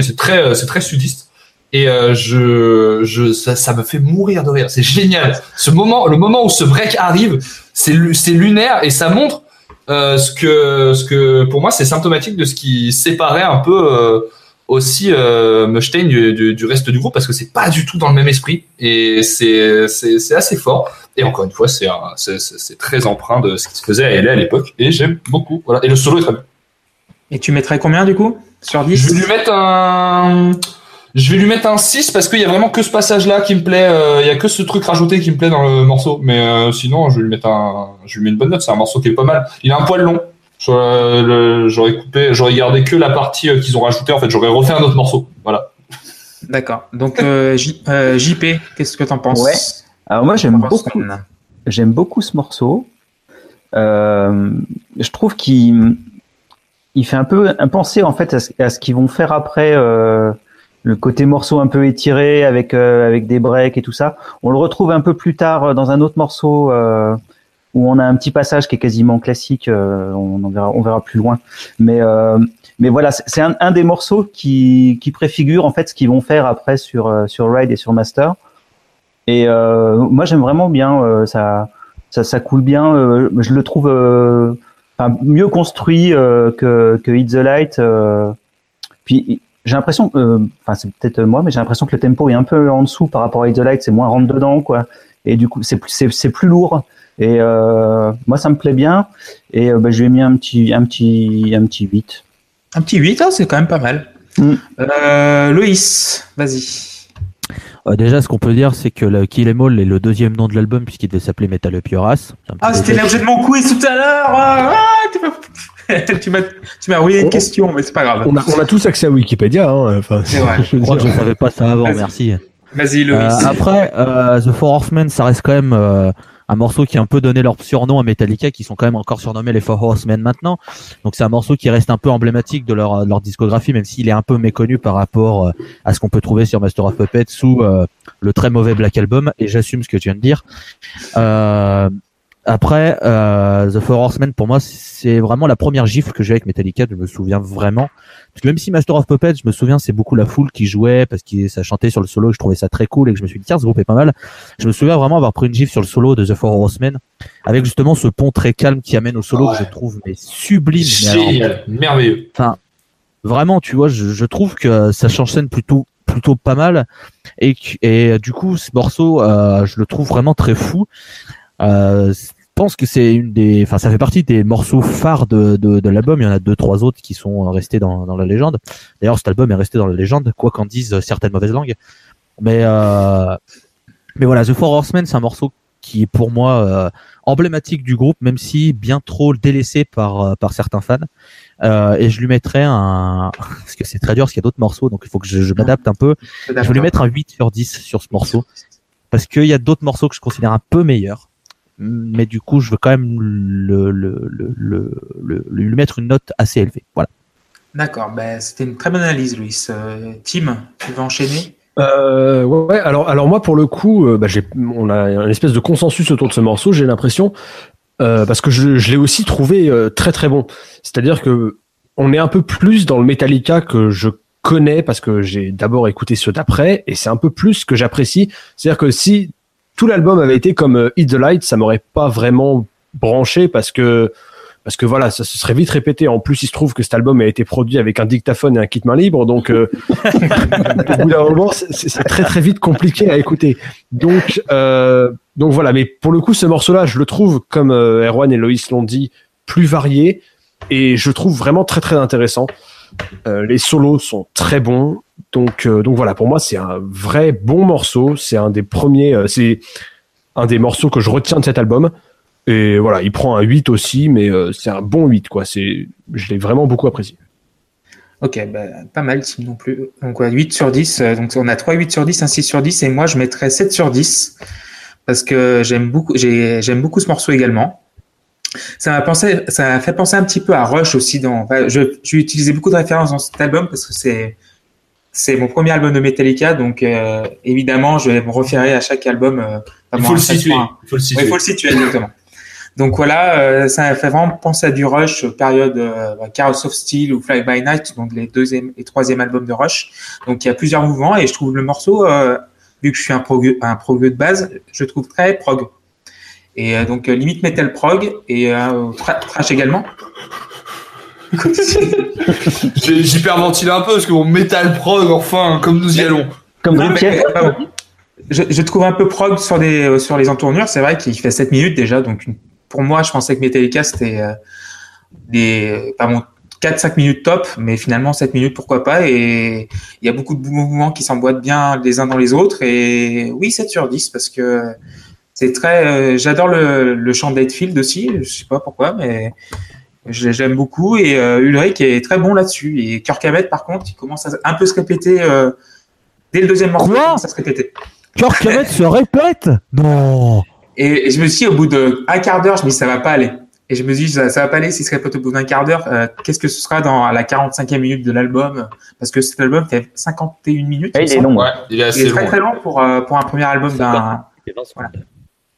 c'est très c'est très sudiste. Et euh, je, je, ça, ça me fait mourir de rire. C'est génial. Ce moment, le moment où ce break arrive, c'est c'est lunaire et ça montre euh, ce que, ce que, pour moi, c'est symptomatique de ce qui séparait un peu euh, aussi euh, Mustaine du, du, du reste du groupe parce que c'est pas du tout dans le même esprit et c'est, c'est, c'est assez fort. Et encore une fois, c'est, un- c'est très empreint de ce qui se faisait à LA à l'époque et j'aime beaucoup. Voilà. Et le solo est très bien. Et tu mettrais combien du coup? Sur 10 Je vais lui mettre un. Je vais lui mettre un 6 parce qu'il y a vraiment que ce passage-là qui me plaît. euh, Il y a que ce truc rajouté qui me plaît dans le morceau. Mais euh, sinon, je vais lui mettre un. Je lui mets une bonne note. C'est un morceau qui est pas mal. Il a un poil long. Euh, J'aurais coupé, j'aurais gardé que la partie qu'ils ont rajoutée. En fait, j'aurais refait un autre morceau. Voilà. D'accord. Donc euh, J- euh, JP, qu'est-ce que t'en penses? Ouais. Alors moi j'aime beaucoup, j'aime beaucoup ce morceau. Euh, je trouve qu'il il fait un peu un penser en fait à ce, à ce qu'ils vont faire après. Euh, le côté morceau un peu étiré avec euh, avec des breaks et tout ça. On le retrouve un peu plus tard euh, dans un autre morceau euh, où on a un petit passage qui est quasiment classique. on, verra, on verra plus loin. Mais mais voilà, c'est un, un, des morceaux qui qui préfigure en fait ce qu'ils vont faire après sur sur Ride et sur Master. Et moi j'aime vraiment bien ça, ça ça coule bien. je le trouve mieux construit que que Hit the Light. puis j'ai l'impression, euh, enfin c'est peut-être moi, mais j'ai l'impression que le tempo est un peu en dessous par rapport à Light, c'est moins rentre dedans quoi. Et du coup c'est c'est c'est plus lourd. Et euh, moi ça me plaît bien. Et euh, bah, je lui ai mis un petit un petit un petit 8. Un petit 8, hein, c'est quand même pas mal. Mm. Euh, Loïs, vas-y. Euh, déjà, ce qu'on peut dire, c'est que le Kill Em All est le deuxième nom de l'album puisqu'il devait s'appeler Metal Up Your Ass. Ah, c'était l'objet de mon quiz tout à l'heure. Ah, tu m'as tu m'as une question, mais c'est pas grave. On a, on a, tous accès à Wikipédia. Hein. Enfin, c'est vrai. Je crois que je savais pas ça avant. Merci. Vas-y, Loïs. Euh, après, euh, The Four Horsemen, ça reste quand même euh, un morceau qui a un peu donné leur surnom à Metallica, qui sont quand même encore surnommés les Four Horsemen maintenant. Donc c'est un morceau qui reste un peu emblématique de leur, leur discographie, même s'il est un peu méconnu par rapport à ce qu'on peut trouver sur Master of Puppets sous le très mauvais Black Album. Et j'assume ce que tu viens de dire. Euh, après, euh, The Four Horsemen, pour moi, c'est vraiment la première gifle que j'ai avec Metallica. Je me souviens vraiment. Parce que même si Master of Puppets, je me souviens, c'est beaucoup la foule qui jouait parce que ça chantait sur le solo. Je trouvais ça très cool et que je me suis dit tiens, ce groupe est pas mal. Je me souviens vraiment avoir pris une gifle sur le solo de The Four Horsemen avec justement ce pont très calme qui amène au solo que je trouve mais sublime. Génial, merveilleux. Enfin, vraiment, tu vois, je, je trouve que ça change scène plutôt plutôt pas mal et et du coup ce morceau euh, je le trouve vraiment très fou euh, je pense que c'est une des, enfin, ça fait partie des morceaux phares de, de, de l'album. Il y en a deux, trois autres qui sont restés dans, dans la légende. D'ailleurs, cet album est resté dans la légende, quoi qu'en disent certaines mauvaises langues. Mais, euh, mais voilà, The Four Horsemen, c'est un morceau qui est pour moi euh, emblématique du groupe, même si bien trop délaissé par euh, par certains fans. Euh, et je lui mettrais un, parce que c'est très dur, parce qu'il y a d'autres morceaux, donc il faut que je, je m'adapte un peu. Je vais lui mettre un 8 sur 10 sur ce morceau, parce qu'il y a d'autres morceaux que je considère un peu meilleurs mais du coup, je veux quand même le, le, le, lui mettre une note assez élevée. Voilà. D'accord, ben, c'était une très bonne analyse, Louis. Euh, Tim, tu veux enchaîner? Euh, ouais, alors, alors moi pour le coup, euh, bah, j'ai, on a une espèce de consensus autour de ce morceau, j'ai l'impression, euh, parce que je, je l'ai aussi trouvé euh, très très bon. C'est-à-dire que on est un peu plus dans le Metallica que je connais parce que j'ai d'abord écouté ceux d'après et c'est un peu plus ce que j'apprécie. C'est-à-dire que si tout l'album avait été comme euh, Hit the Light, ça m'aurait pas vraiment branché parce que parce que voilà, ça se serait vite répété. En plus, il se trouve que cet album a été produit avec un dictaphone et un kit main libre, donc euh, au bout d'un moment, c'est très très vite compliqué à écouter. Donc euh, donc voilà, mais pour le coup, ce morceau-là, je le trouve comme euh, Erwan et Loïs l'ont dit, plus varié et je trouve vraiment très très intéressant. Les solos sont très bons. Donc, euh, donc voilà, pour moi, c'est un vrai bon morceau. C'est un des premiers, euh, c'est un des morceaux que je retiens de cet album. Et voilà, il prend un 8 aussi, mais c'est un bon 8, quoi. C'est, je l'ai vraiment beaucoup apprécié. Ok, bah, pas mal, si non plus. Donc, 8 sur 10. Donc, on a 3 8 sur 10, un 6 sur 10, et moi, je mettrais 7 sur 10. Parce que j'aime beaucoup, j'aime beaucoup ce morceau également. Ça m'a pensé, ça fait penser un petit peu à Rush aussi. Dans, je, j'ai utilisé beaucoup de références dans cet album parce que c'est c'est mon premier album de Metallica, donc euh, évidemment, je vais me référer à chaque album. Euh, il faut le situer. Il faut le situer. il faut le situer exactement. Donc voilà, euh, ça fait vraiment penser à du Rush, période euh, Chaos of Steel ou Fly by Night, donc les deuxième et troisième albums de Rush. Donc il y a plusieurs mouvements et je trouve le morceau, euh, vu que je suis un prog, un prog de base, je trouve très prog. Et euh, donc euh, limite metal prog et euh, trash également. J'hyperventile un peu parce que bon, metal prog, enfin, comme nous y allons. Comme je, je, trouve un peu prog sur, des, sur les entournures. C'est vrai qu'il fait 7 minutes déjà. Donc, pour moi, je pensais que Metallica, c'était euh, des, pardon, 4-5 minutes top. Mais finalement, 7 minutes, pourquoi pas. Et il y a beaucoup de mouvements qui s'emboîtent bien les uns dans les autres. Et oui, 7 sur 10 parce que c'est très. Euh, j'adore le, le chant d'Aidfield aussi. Je sais pas pourquoi, mais j'aime beaucoup. Et euh, Ulrich est très bon là-dessus. Et Kirk Hammett, par contre, il commence à un peu se répéter euh, dès le deuxième morceau. Quoi ça se répéter. Kirk Hammett se répète? Non. Et, je me suis dit, au bout d'un quart d'heure, je me dis ça va pas aller. Et je me dis, ça, ça va pas aller si ce serait pas au bout d'un quart d'heure. Euh, Qu'est-ce que ce sera dans la 45e minute de l'album? Parce que cet album fait 51 minutes. Ah, il il est long. Ouais, il est Il assez est très long. très long pour, euh, pour un premier album d'un Et. Voilà.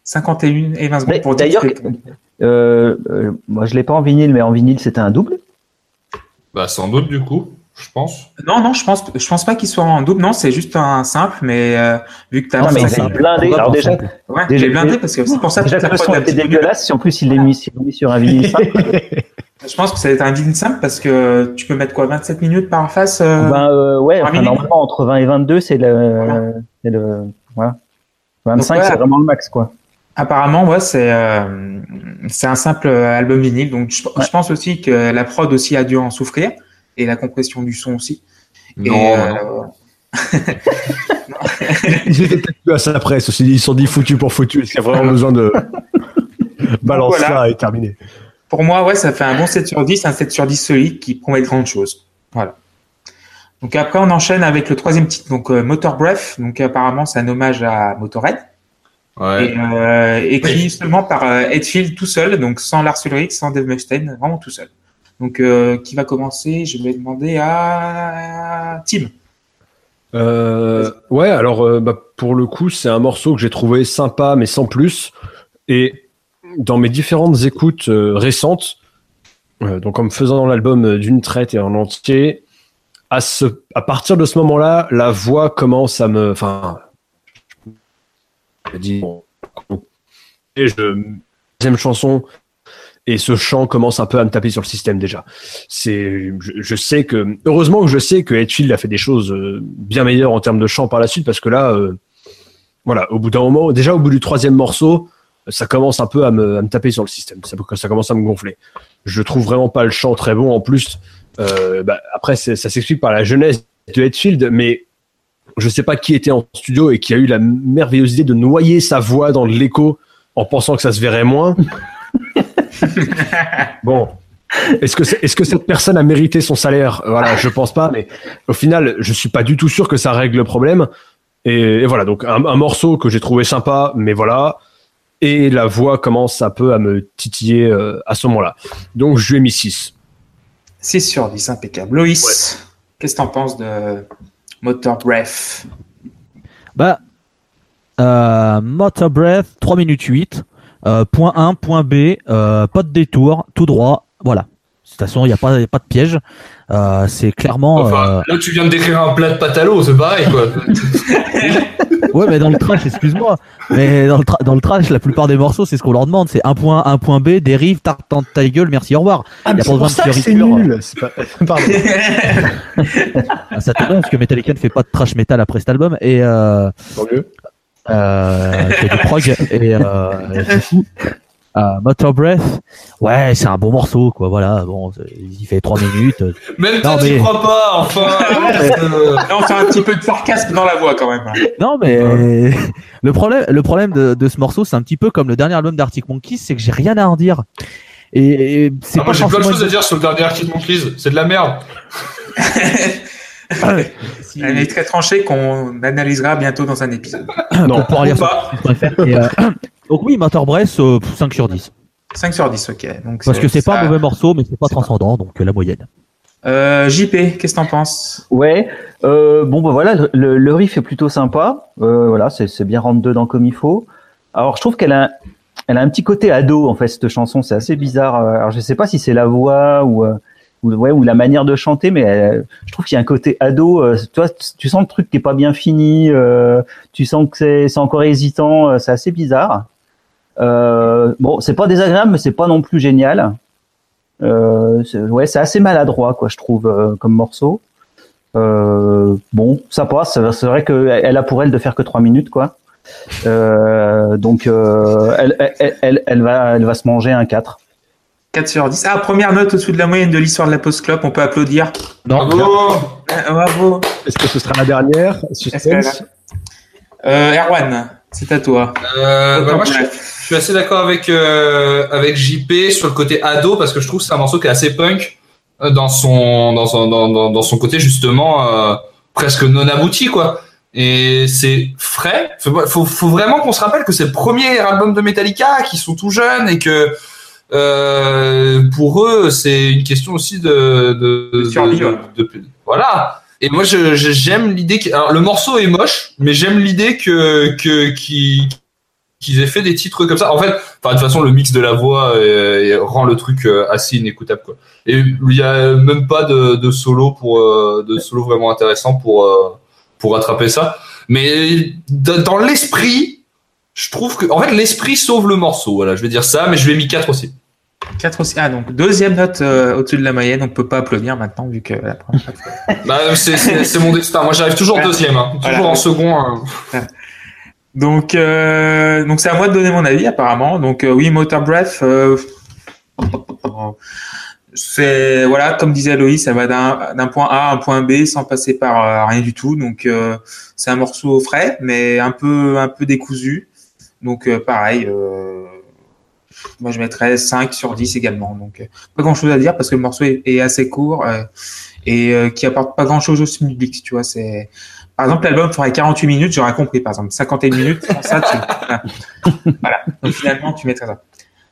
51 et 20 secondes pour D'ailleurs, euh, euh, moi je l'ai pas en vinyle, mais en vinyle c'était un double? Bah, sans doute, du coup, je pense. Non, non, je pense, je pense pas qu'il soit en double. Non, c'est juste un simple, mais euh, vu que t'as Non, mais ça- blindé. Alors déjà, ouais, déjà- j'ai blindé parce que c'est pour ça que déjà la un était dégueulasse, si en plus il est mis, sur un vinyle simple, Je pense que ça va être un vinyle simple parce que tu peux mettre quoi 27 minutes par face euh, ben euh, ouais, enfin, normalement entre 20 et 22 c'est le, Voilà. c'est le, voilà. 25 Donc, ouais. c'est vraiment le max quoi. Apparemment, ouais, c'est euh, c'est un simple album vinyle. Donc, je, je pense aussi que la prod aussi a dû en souffrir et la compression du son aussi. Et, Non, euh, non. Ils étaient peut-être plus à sa presse aussi. Ils se sont dit foutu pour foutu. Est-ce qu'il y a vraiment besoin de balance Voilà. ça et terminé Pour moi, ouais, ça fait un bon 7 sur 10, un 7 sur 10 solide qui promet de grandes choses. Voilà. Donc après, on enchaîne avec le troisième titre, donc euh, Motor Breath. Donc apparemment, c'est un hommage à Motorhead. Ouais. Et, euh, écrit seulement par euh, Hetfield tout seul, donc sans Lars Ulrich, sans Dave Mustaine, vraiment tout seul. Donc euh, qui va commencer? Je vais demander à Tim. Euh, ouais, alors euh, bah, pour le coup, c'est un morceau que j'ai trouvé sympa, mais sans plus. Et dans mes différentes écoutes euh, récentes, euh, donc en me faisant l'album euh, d'une traite et en entier, à, ce, à partir de ce moment-là, la voix commence à me. Enfin. Je dis. bon, et je. Deuxième chanson. Et ce chant commence un peu à me taper sur le système déjà. C'est, je, je sais que, heureusement que je sais que Hetfield a fait des choses euh, bien meilleures en termes de chant par la suite parce que là, euh, voilà, au bout d'un moment, déjà au bout du troisième morceau, ça commence un peu à me, à me taper sur le système. Ça, ça commence à me gonfler. Je trouve vraiment pas le chant très bon en plus. Euh, bah, après, ça s'explique par la jeunesse de Hetfield, mais je sais pas qui était en studio et qui a eu la merveilleuse idée de noyer sa voix dans l'écho en pensant que ça se verrait moins. bon. Est-ce que, c'est- est-ce que cette personne a mérité son salaire? Voilà, je pense pas, mais au final, je suis pas du tout sûr que ça règle le problème. Et, et voilà, donc un, un morceau que j'ai trouvé sympa, mais voilà. Et la voix commence un peu à me titiller euh, à ce moment-là. Donc je lui ai mis 6. 6 sur 10, impeccable. Loïs, qu'est-ce que t'en penses de Motor Breath Bah, euh, Motor Breath, 3 minutes 8. Euh, point 1, point B, euh, pas de détour, tout droit. Voilà. De toute façon, il n'y a, pas- y a pas de piège. Euh, c'est clairement. Enfin, là, tu viens de décrire un plat de pâte à l'eau, c'est pareil, quoi. euh, Ouais, mais dans le trash, excuse-moi. Mais dans le, tra- dans le trash, la plupart des morceaux, c'est ce qu'on leur demande. C'est un point, un point B, dérive, tarte dans ta gueule, merci, au revoir. Ah, Y a mais pas c'est besoin pour de ça que c'est nul. C'est pas- Pardon. Ah, Ça tombe bien parce que Metallica ne fait pas de trash metal après cet album et euh, Tant mieux. euh, c'est du prog et euh, du coup, euh, Motor Breath, ouais, c'est un bon morceau quoi. Voilà, bon, c'est- il fait 3 minutes. Même toi, Non, tu mais- crois pas, enfin. euh, Là, on fait un petit peu de sarcasme dans la voix quand même. Non mais le problème, le problème de, de ce morceau, c'est un petit peu comme le dernier album d'Arctic Monkeys, c'est que j'ai rien à en dire. Et, et c'est ah, pas moi, j'ai plein de choses à dire sur le dernier Arctic Monkeys. C'est de la merde. si- Elle est très tranchée qu'on analysera bientôt dans un épisode. Non. pour sur pas. Et, euh, donc oui, Breath, euh, 5 sur 10. 5 sur 10, ok. Donc, Parce que c'est pas un mauvais morceau, mais c'est pas transcendant, donc euh, la moyenne. Euh, JP, qu'est-ce que t'en penses? Ouais. Euh, bon bah voilà, le- riff est plutôt sympa. Euh, voilà, c'est bien rentre dedans comme il faut. Alors je trouve qu'elle a, elle a un petit côté ado en fait cette chanson. C'est assez bizarre. Euh, Alors je sais pas si c'est la voix ou euh, ou, ouais, ou la manière de chanter, mais euh, je trouve qu'il y a un côté ado. euh, tu vois, tu sens le truc qui est pas bien fini. euh, tu sens que c'est c'est encore hésitant. euh, c'est assez bizarre. Euh, bon, c'est pas désagréable, mais c'est pas non plus génial. Euh, c'est- ouais, c'est assez maladroit, quoi, je trouve, euh, comme morceau. Euh, bon, ça passe. C'est vrai qu'elle a pour elle de faire que trois minutes, quoi. Euh, donc, euh, elle, elle, elle, elle va, elle va se manger un 4. 4 sur 10. Ah, première note au-dessous de la moyenne de l'histoire de la post-clop, on peut applaudir. Non, Bravo. Ah, Bravo. Est-ce que ce sera la dernière Suspense? Euh, Erwan, c'est à toi. Euh, bah, moi, je, suis assez d'accord avec euh, avec JP sur le côté ado parce que je trouve que c'est un morceau qui est assez punk euh, dans son dans son dans, dans, dans son côté justement euh, presque non abouti quoi. Et c'est frais. Faut, faut, faut vraiment qu'on se rappelle que c'est le premier album de Metallica, qu'ils sont tout jeunes et que pour eux, c'est une question aussi de, de, De ouais. de- voilà. Et moi, j'aime l'idée que alors le morceau est moche, mais j'aime l'idée que que qui qu'ils aient fait des titres comme ça. En fait, enfin de toute façon, le mix de la voix euh, rend le truc euh, assez inécoutable quoi. Et il y a même pas de, solo pour euh, de solo vraiment intéressant pour pour rattraper ça. Mais dans l'esprit, je trouve que en fait l'esprit sauve le morceau. Voilà, je vais dire ça, mais je lui ai mis 4 aussi. 4 aussi. Ah, donc deuxième note euh, au-dessus de la moyenne. On peut pas applaudir maintenant vu que la première Bah, c'est- mon destin. Moi, j'arrive toujours deuxième, hein. toujours Voilà. en second. hein. Donc, euh, donc c'est à moi de donner mon avis apparemment. Donc euh, oui, Motor Breath, c'est voilà, comme disait Loïs, ça va d'un point A à un point B sans passer par rien du tout. Donc c'est un morceau frais, mais un peu un peu décousu. Donc pareil, euh, moi je mettrais 5 sur 10 également. Donc euh, pas grand chose à dire parce que le morceau est, assez court euh, et euh, qui apporte pas grand chose au public. Tu vois, c'est par exemple, l'album ferait 48 minutes, j'aurais compris. Par exemple, 51 minutes, ça, tu... voilà. Donc finalement, tu mettrais ça.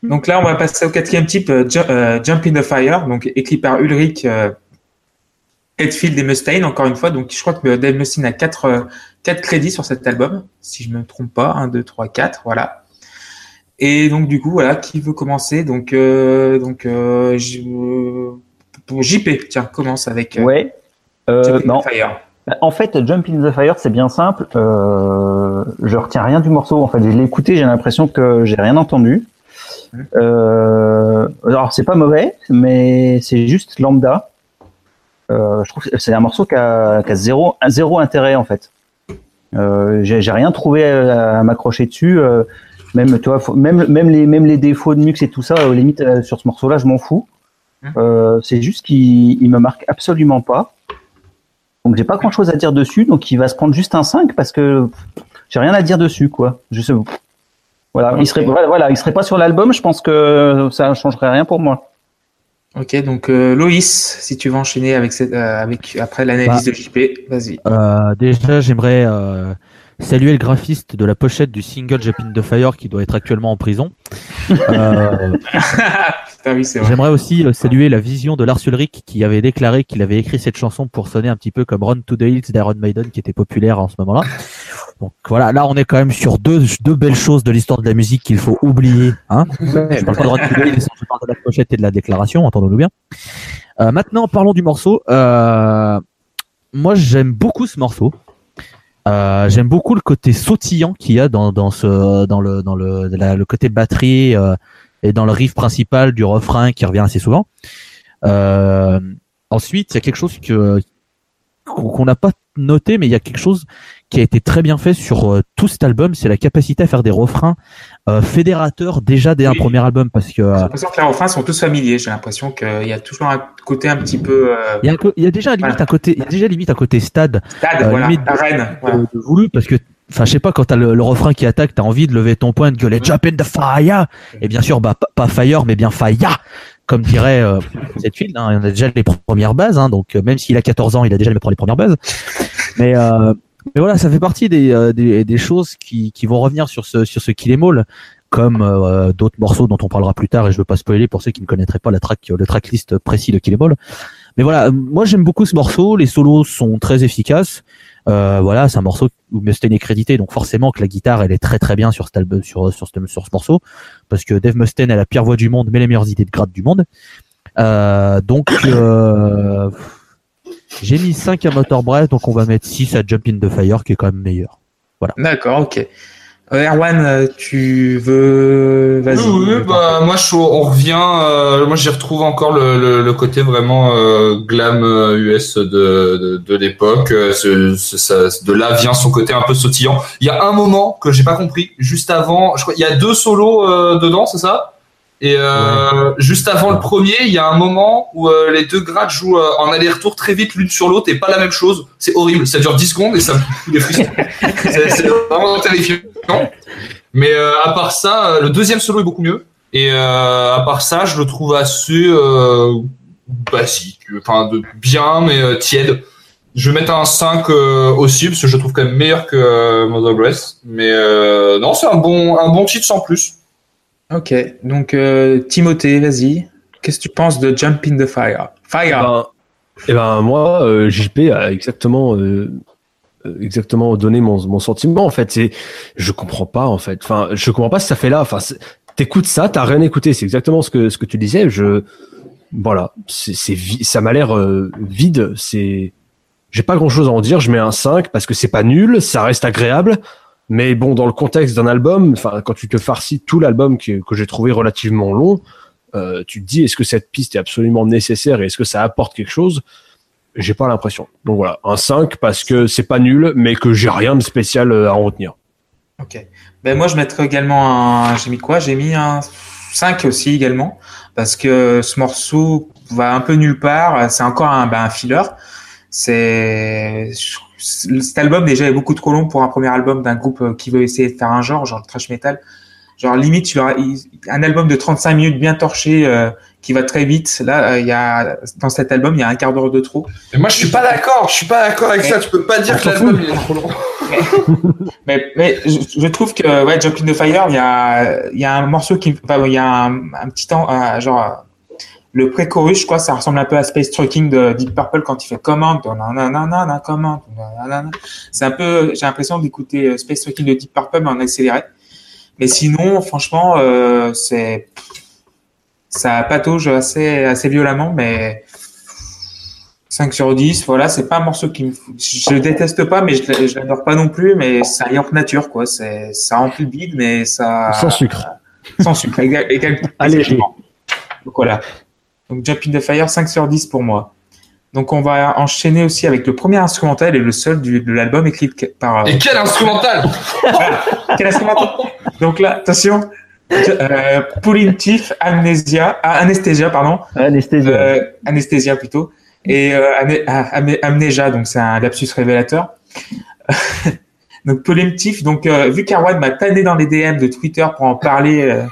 Donc là, on va passer au quatrième type, Ju- Jump in the Fire, donc écrit par Ulrich Hetfield et Mustaine, encore une fois. Donc je crois que Dave Mustaine a quatre, euh, quatre crédits sur cet album, si je me trompe pas. 1, 2, 3, 4, voilà. Et donc du coup, voilà, qui veut commencer? Donc, euh, donc euh, euh, pour JP, tiens, commence avec euh, Ouais. Euh, Jump in the Fire. En fait, Jump in the Fire, c'est bien simple. Euh, je retiens rien du morceau. En fait, je l'ai écouté, j'ai l'impression que j'ai rien entendu. Euh, alors, c'est pas mauvais, mais c'est juste lambda. Euh, je trouve que c'est un morceau qui a, qui a zéro, zéro intérêt en fait. Euh, j'ai j'ai rien trouvé à, à m'accrocher dessus. euh, même, tu vois, faut- même, même les, même les défauts de mux et tout ça, aux limites euh, sur ce morceau-là, je m'en fous. Euh, c'est juste qu'il il me marque absolument pas. Donc j'ai pas grand chose à dire dessus, donc il va se prendre juste un 5 parce que j'ai rien à dire dessus, quoi. Je sais. Voilà, il serait, voilà, voilà, il serait pas sur l'album, je pense que ça changerait rien pour moi. Ok, donc euh, Loïs, si tu veux enchaîner avec cette, euh, avec après l'analyse Bah. de JP, vas-y. Euh, déjà, j'aimerais euh, saluer le graphiste de la pochette du single Jump in the Fire qui doit être actuellement en prison. Euh, oui, vrai. J'aimerais aussi euh, saluer la vision de Lars Ulrich qui avait déclaré qu'il avait écrit cette chanson pour sonner un petit peu comme Run to the Hills d'Iron Maiden qui était populaire en ce moment-là. Donc voilà, là on est quand même sur deux, deux belles choses de l'histoire de la musique qu'il faut oublier. Hein je parle pas de Run to the Hills, je parle de la pochette et de la déclaration, entendons-nous bien. Euh, maintenant parlons du morceau. Euh, moi j'aime beaucoup ce morceau. Euh, j'aime beaucoup le côté sautillant qu'il y a dans, dans ce dans le dans le le côté batterie euh, et dans le riff principal du refrain qui revient assez souvent. Euh, ensuite, il y a quelque chose que qu'on n'a pas noté, mais il y a quelque chose qui a été très bien fait sur euh, tout cet album, c'est la capacité à faire des refrains euh, fédérateurs déjà dès un premier album, parce que J'ai euh, l'impression que les refrains sont tous familiers. J'ai l'impression qu'il y a toujours un côté un petit peu il y, a un co- il y a déjà limite Voilà. un côté, il y a déjà limite un côté stade stade, voilà, limite de-. Voilà. de, de voulu, parce que Enfin, je sais pas, quand t'as le, le refrain qui attaque, t'as envie de lever ton poing, de gueuler Jump in the fire! Et bien sûr, bah, pas- fire, mais bien fire! Comme dirait euh, cette fille, hein, il a déjà les premières bases, hein, donc euh, même s'il a 14 ans, il a déjà les les premières bases. Mais, euh, mais voilà, ça fait partie des, euh, des, des choses qui, qui vont revenir sur ce, sur ce Kill Em All, comme euh, d'autres morceaux dont on parlera plus tard, et je veux pas spoiler pour ceux qui ne connaîtraient pas la track, le tracklist précis de Kill Em All. Mais voilà, moi j'aime beaucoup ce morceau, les solos sont très efficaces. Euh, voilà, c'est un morceau où Mustaine est crédité, donc forcément que la guitare elle est très très bien sur cet album, sur sur ce, sur ce morceau, parce que Dave Mustaine a la pire voix du monde, mais les meilleures idées de grade du monde. Euh, donc euh, j'ai mis 5 à Motor Breath, donc on va mettre 6 à Jump in the Fire, qui est quand même meilleur. D'accord, ok. Euh, Erwan, euh, tu veux. Vas-y. Oui, oui, bah, moi, je, on revient. euh, moi, j'y retrouve encore le, le, le côté vraiment euh, glam euh, US de, de, de l'époque. Euh, ce- ce- ça- de là vient son côté un peu sautillant. Il y a un moment que j'ai pas compris. Juste avant, je crois, il y a deux solos euh, dedans, c'est ça? Et euh, juste avant le premier, il y a un moment où euh, les deux grades jouent euh, en aller-retour très vite l'une sur l'autre et pas la même chose. C'est horrible. Ça dure 10 secondes et ça me fout des frissons. c'est vraiment terrifiant. Mais euh, à part ça, euh, le deuxième solo est beaucoup mieux. Et euh, à part ça, je le trouve assez euh, basique, enfin de bien mais tiède. Je vais mettre un 5 euh, aussi parce que je le trouve quand même meilleur que euh, Mother Breath. Mais euh, non, c'est un bon un bon titre sans plus. Ok, donc euh, Timothée, vas-y. Qu'est-ce que tu penses de Jump in the Fire? Fire Ben, eh ben moi, euh, JP a exactement, euh, exactement donné mon, mon sentiment en fait. C'est, je comprends pas en fait. Enfin, je comprends pas ce que ça fait là. Enfin, t'écoutes ça, t'as rien écouté. C'est exactement ce que ce que tu disais. Je, voilà, c'est, ça m'a l'air vide. C'est, j'ai pas grand chose à en dire. Je mets un 5 parce que c'est pas nul, ça reste agréable. Mais bon, dans le contexte d'un album, enfin, quand tu te farcis tout l'album que, que j'ai trouvé relativement long, euh, tu te dis est-ce que cette piste est absolument nécessaire et est-ce que ça apporte quelque chose? J'ai pas l'impression. Donc voilà, un 5 parce que c'est pas nul, mais que j'ai rien de spécial euh, à en retenir. Ok. Ben moi, je mettrais également un. J'ai mis quoi? J'ai mis un 5 aussi également. Parce que ce morceau va un peu nulle part. C'est encore un, ben, un filler. C'est. Cet album déjà est beaucoup trop long pour un premier album d'un groupe euh, qui veut essayer de faire un genre, genre le thrash metal. Genre limite, tu un album de 35 minutes bien torché euh, qui va très vite. Là, euh, il y a dans cet album, il y a un quart d'heure de trop. Mais moi, je suis pas d'accord. Je suis pas d'accord avec ça. Tu peux pas dire que l'album il est trop long. Mais, mais je, je trouve que ouais, Jump in the Fire, il y a, il y a un morceau qui, enfin, il y a un, un petit temps, euh, genre le pré-chorus, je crois, ça ressemble un peu à Space Trucking de Deep Purple quand il fait command, nanana, command, nanana. C'est un peu, j'ai l'impression d'écouter euh, Space Trucking de Deep Purple mais en accéléré. Mais sinon, franchement, euh, c'est, ça patauge assez, assez violemment, mais 5 sur 10, voilà, c'est pas un morceau qui me, je le déteste pas, mais je, je l'adore pas non plus, mais c'est un York nature, quoi. C'est, ça remplit le bide, mais ça. Sans sucre. Sans sucre, exactement. Donc voilà. Donc Jump in the Fire, 5 sur 10 pour moi. Donc on va enchaîner aussi avec le premier instrumental et le seul du, de l'album écrit par. Et quel instrumental? Quel instrumental? Donc là, attention. Euh, Pulling Teeth, Amnesia, ah, Anesthesia, pardon. Anesthésie. Euh, Anesthesia plutôt. Et euh, ah, Amne- Amnesia, donc c'est un lapsus révélateur. donc Polymptif, donc euh, vu qu'Arwan m'a tanné dans les DM de Twitter pour en parler euh,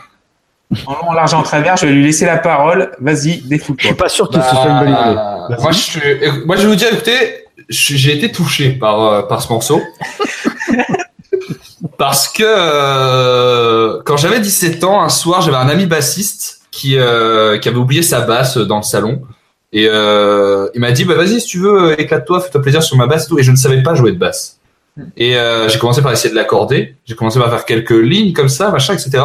en long, en large et en travers, je vais lui laisser la parole. Vas-y, Je défoule-toi. suis pas sûr que ce soit une bonne idée. Bah, moi, je suis- moi, je vais vous dire, écoutez, je- j'ai été touché par, euh, par ce morceau. Parce que euh, quand j'avais 17 ans, un soir, j'avais un ami bassiste qui, euh, qui avait oublié sa basse dans le salon. Et euh, il m'a dit, bah vas-y, si tu veux, éclate-toi, fais-toi plaisir sur ma basse et tout. Et je ne savais pas jouer de basse. Et euh, j'ai commencé par essayer de l'accorder. J'ai commencé par faire quelques lignes comme ça, machin, etc.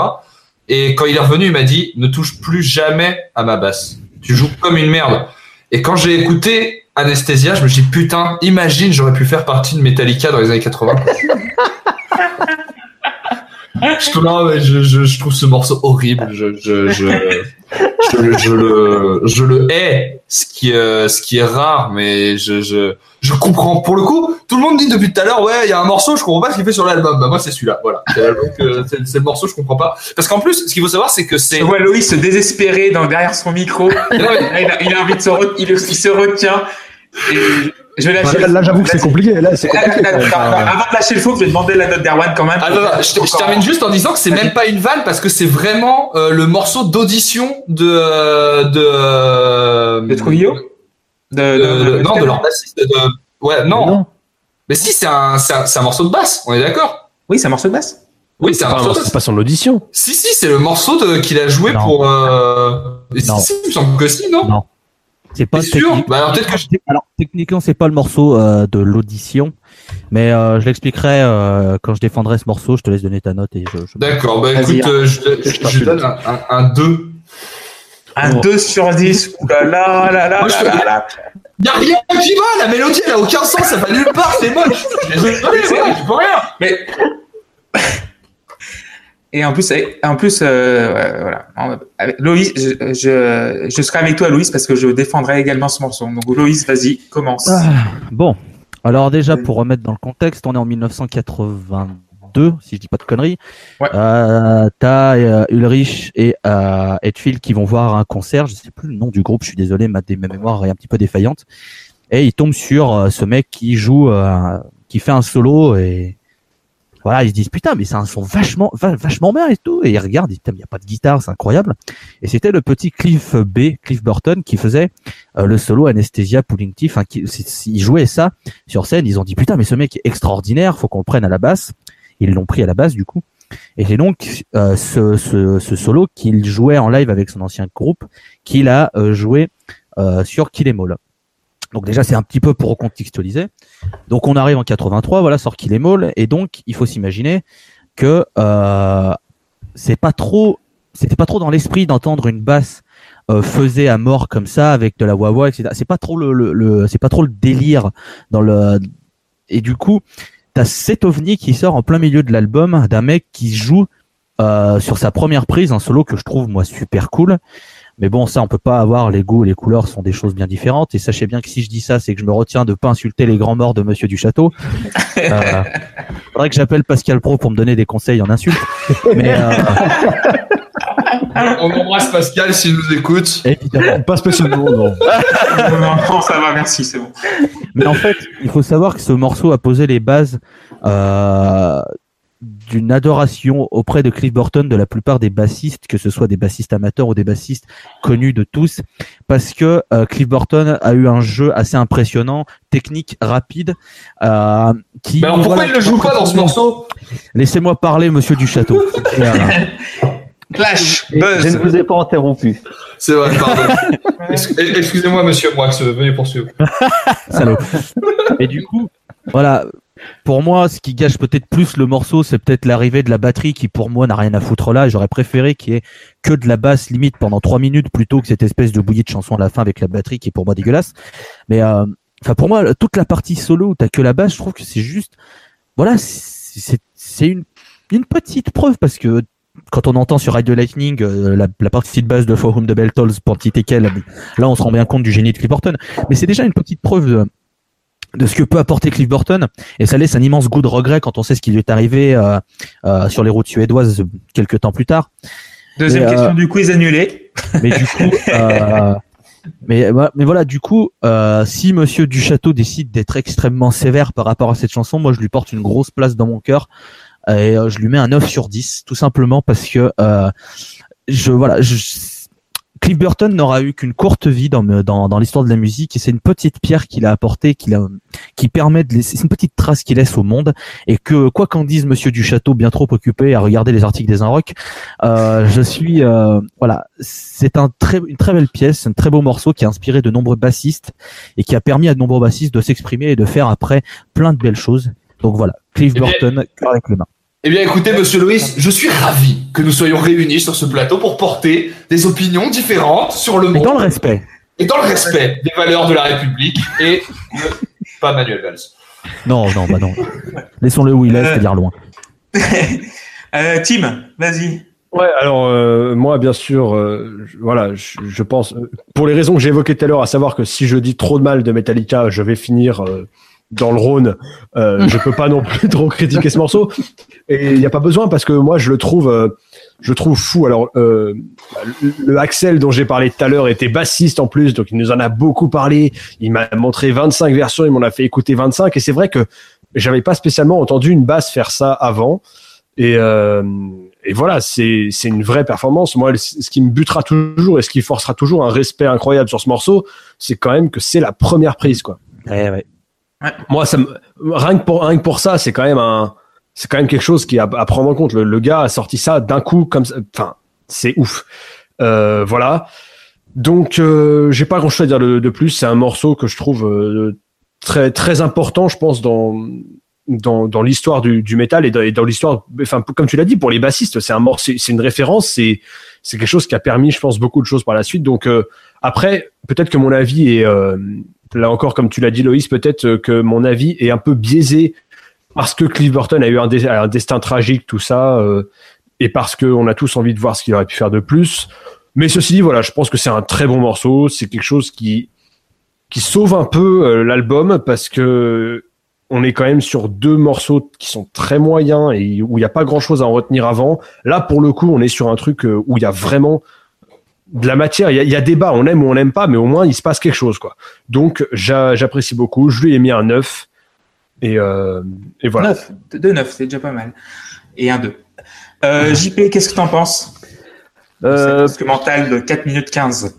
Et quand il est revenu, il m'a dit, ne touche plus jamais à ma basse. Tu joues comme une merde. Et quand j'ai écouté Anesthesia, je me suis dit, putain, imagine, j'aurais pu faire partie de Metallica dans les années 80. je, trouve, non, je, je, je trouve ce morceau horrible. Je, je, je, je, je le, je le hais, ce qui, euh, ce qui est rare, mais je, je, je comprends. Pour le coup, tout le monde dit depuis tout à l'heure, ouais, il y a un morceau, je comprends pas ce qu'il fait sur l'album. Bah, moi, c'est celui-là. Voilà. C'est c'est le morceau, je comprends pas. Parce qu'en plus, ce qu'il faut savoir, c'est que c'est. Je vois Loïs se désespérer dans, derrière son micro. Il, a, il a envie de se, re- il, il se retient. Et je vais lâcher. Là, là, j'avoue que c'est compliqué. Là, compliqué. Avant de lâcher le faux, je vais demander la note d'Erwan quand même. Ah, non, non, je, te- je termine juste en disant que c'est même pas une vanne parce que c'est vraiment euh, le morceau d'audition de de De Trujillo? de, de- non de leur bassiste de ouais non, non. Mais si c'est un c'est un, c'est un morceau de basse on est d'accord Oui, c'est un morceau de basse. oui c'est un Enfin, morceau c'est basse pas son audition. si si c'est le morceau de qu'il a joué Non. pour euh... Non. si, il me semble que si non? Non. C'est pas T'es sûr technique- bah alors peut-être que je... Alors techniquement c'est pas le morceau euh, de l'audition, mais euh, je l'expliquerai euh, quand je défendrai ce morceau. Je te laisse donner ta note et je. je- d'accord bah Vas-y, écoute euh, je, je, Je je donne un, un, un 2 Un 2 sur 10. Ouh là là là là là là. y a rien qui va la mélodie elle a aucun sens ça va nulle part c'est moche je suis désolé voilà, je peux rien Mais et en plus, et en plus, euh, voilà. Loïs, je, je, je serai avec toi, Loïs, parce que je défendrai également ce morceau. Donc, Loïs, vas-y, commence. Ah, bon, alors déjà pour remettre dans le contexte, on est en 1982, si je dis pas de conneries. Ouais. Euh, T'as euh, Ulrich et euh, Hetfield qui vont voir un concert. Je sais plus le nom du groupe. Je suis désolé, ma, ma mémoire est un petit peu défaillante. Et ils tombent sur euh, ce mec qui joue, euh, qui fait un solo et voilà, ils se disent putain, mais c'est un son vachement, va- vachement bien et tout. Et ils regardent, ils disent il y a pas de guitare, c'est incroyable. Et c'était le petit Cliff B, Cliff Burton, qui faisait euh, le solo Anesthesia Pulling Teeth. Hein, qui, ils jouaient ça sur scène. Ils ont dit putain, mais ce mec est extraordinaire, faut qu'on le prenne à la basse. Ils l'ont pris à la basse du coup. Et c'est donc euh, ce, ce, ce, solo qu'il jouait en live avec son ancien groupe qu'il a euh, joué euh, sur Kill Em All. Donc déjà c'est un petit peu pour recontextualiser. Donc on arrive en 83, voilà sort Kill Em All, et donc il faut s'imaginer que euh, c'est pas trop, c'était pas trop dans l'esprit d'entendre une basse euh, faisait à mort comme ça avec de la wah, etc. C'est pas trop le, le, le c'est pas trop le délire dans le et du coup t'as cet ovni qui sort en plein milieu de l'album d'un mec qui joue euh, sur sa première prise un solo que je trouve moi super cool. Mais bon, ça, on peut pas avoir les goûts, les couleurs sont des choses bien différentes. Et sachez bien que si je dis ça, c'est que je me retiens de pas insulter les grands morts de Monsieur du Château. Euh, faudrait que j'appelle Pascal Pro pour me donner des conseils en insultes. Mais euh, On embrasse Pascal s'il nous écoute. évidemment. Pas spécialement, non. non, non, ça va, merci, c'est bon. Mais en fait, il faut savoir que ce morceau a posé les bases euh, d'une adoration auprès de Cliff Burton de la plupart des bassistes, que ce soit des bassistes amateurs ou des bassistes connus de tous, parce que euh, Cliff Burton a eu un jeu assez impressionnant, technique, rapide, euh, qui. Mais alors pourquoi voilà, il ne joue pas dans ce morceau? Laissez-moi parler, Monsieur du Château. Clash, Je ne buzz. vous ai pas interrompu. C'est vrai, pardon. Ex- Excusez-moi, monsieur Moix, veuillez poursuivre. Salaud. Et du coup, voilà. Pour moi, ce qui gâche peut-être plus le morceau, c'est peut-être l'arrivée de la batterie qui, pour moi, n'a rien à foutre là. J'aurais préféré qu'il y ait que de la basse limite pendant trois minutes plutôt que cette espèce de bouillie de chanson à la fin avec la batterie qui est pour moi dégueulasse. Mais, euh, enfin, pour moi, toute la partie solo où t'as que la basse, je trouve que c'est juste, voilà, c'est c'est- c'est une, une petite preuve parce que quand on entend sur Radio Lightning euh, la, la partie de base de For Whom the Bell Tolls pour Petit Tekel, là on se rend bien compte du génie de Cliff Burton. Mais c'est déjà une petite preuve de, de ce que peut apporter Cliff Burton et ça laisse un immense goût de regret quand on sait ce qui lui est arrivé euh, euh, sur les routes suédoises quelques temps plus tard. Deuxième Mais, euh, question du quiz annulé. Mais du coup, euh, mais, voilà- mais voilà, du coup, euh, si Monsieur Duchâteau décide d'être extrêmement sévère par rapport à cette chanson, moi je lui porte une grosse place dans mon cœur et euh, je lui mets un 9 sur 10, tout simplement parce que euh, je voilà, je, Cliff Burton n'aura eu qu'une courte vie dans, dans, dans l'histoire de la musique et c'est une petite pierre qu'il a apportée, qu'il a, qui permet de laisser, c'est une petite trace qu'il laisse au monde et que quoi qu'en dise Monsieur Duchâteau, bien trop occupé à regarder les articles des Inrock, euh, je suis euh, voilà, c'est un très, une très belle pièce, un très beau morceau qui a inspiré de nombreux bassistes et qui a permis à de nombreux bassistes de s'exprimer et de faire après plein de belles choses. Donc voilà, Cliff Eh Burton, cœur avec les mains. Eh bien, écoutez, monsieur Loïs, je suis ravi que nous soyons réunis sur ce plateau pour porter des opinions différentes sur le monde dans le respect. et dans le respect des valeurs de la République et de pas Manuel Valls. Non, non, bah non. Laissons-le où il est, c'est-à-dire loin. Euh, Tim, vas-y. Ouais, alors euh, moi, bien sûr, euh, je- voilà, je, je pense, euh, pour les raisons que j'ai évoquées tout à l'heure, à savoir que si je dis trop de mal de Metallica, je vais finir euh, dans le Rhône. Euh, je peux pas non plus trop critiquer ce morceau. Et il n'y a pas besoin parce que moi, je le trouve, euh, je trouve fou. Alors, euh, le, Axel dont j'ai parlé tout à l'heure était bassiste en plus, donc il nous en a beaucoup parlé. Il m'a montré 25 versions, il m'en a fait écouter 25, et c'est vrai que j'avais pas spécialement entendu une basse faire ça avant. Et, euh, et voilà, c'est c'est une vraie performance. Moi, ce qui me butera toujours et ce qui forcera toujours un respect incroyable sur ce morceau, c'est quand même que c'est la première prise, quoi. Ouais, ouais. Moi, ça me, rien que pour rien que pour ça, c'est quand même un, c'est quand même quelque chose qui est à, prendre en compte. Le, gars a sorti ça d'un coup comme ça. Enfin, c'est ouf. Euh, voilà. Donc, euh, j'ai pas grand chose à dire de, plus. C'est un morceau que je trouve euh, très très important, je pense, dans dans, dans l'histoire du, du métal et dans, l'histoire, enfin, comme tu l'as dit, pour les bassistes, c'est un c'est une référence, c'est c'est quelque chose qui a permis, je pense, beaucoup de choses par la suite. Donc euh, après, peut-être que mon avis est euh, là encore, comme tu l'as dit, Loïs, peut-être euh, que mon avis est un peu biaisé parce que Cliff Burton a eu un, destin tragique, tout ça, euh, et parce qu'on a tous envie de voir ce qu'il aurait pu faire de plus. Mais ceci dit, voilà, je pense que c'est un très bon morceau. C'est quelque chose qui qui sauve un peu euh, l'album parce que on est quand même sur deux morceaux qui sont très moyens et où il n'y a pas grand chose à en retenir avant. Là, pour le coup, on est sur un truc où il y a vraiment de la matière. Il y a, il y a débat, on aime ou on n'aime pas, mais au moins il se passe quelque chose, quoi. Donc, j'a- j'apprécie beaucoup. Je lui ai mis un 9. Et, euh, et voilà. 9. 2 9, c'est déjà pas mal. Et un 2. Euh, JP, qu'est-ce que t'en penses Euh, Parce que mental de 4 minutes 15.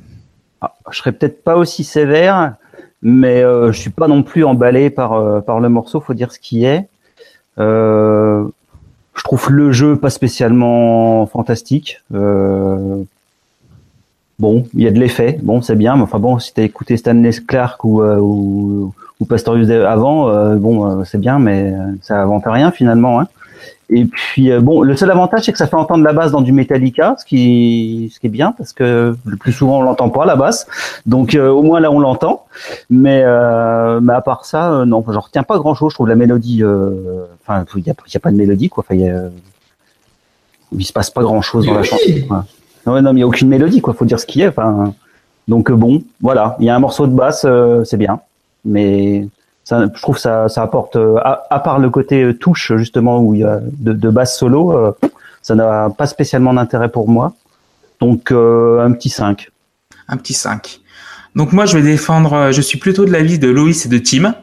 Ah, je serais peut-être pas aussi sévère, mais euh, je suis pas non plus emballé par, euh, par le morceau, faut dire ce qui est. Euh, je trouve le jeu pas spécialement fantastique. Euh, bon, il y a de l'effet, bon, c'est bien, mais enfin bon, si t'as écouté Stanley Clark ou, euh, ou, ou Pastorius avant, euh, bon, c'est bien, mais ça invente rien finalement. Hein. Et puis bon, le seul avantage c'est que ça fait entendre la basse dans du Metallica, ce qui ce qui est bien parce que le plus souvent on l'entend pas la basse. Donc au moins là on l'entend. Mais mais à part ça, non, j'en retiens pas grand chose. Je trouve la mélodie, enfin il y a, y a, pas de mélodie quoi. Enfin, y a, il se passe pas grand chose dans la chanson. Non, non, mais il n'y a aucune mélodie, quoi. Faut dire ce qu'il y a. Enfin, donc bon, voilà. Il y a un morceau de basse, c'est bien, mais ça, je trouve ça, ça apporte, à, à, part le côté touche justement où il y a de, de basse solo, ça n'a pas spécialement d'intérêt pour moi. Donc un petit 5. Un petit 5. Donc moi je vais défendre, je suis plutôt de l'avis de Loïs et de Tim.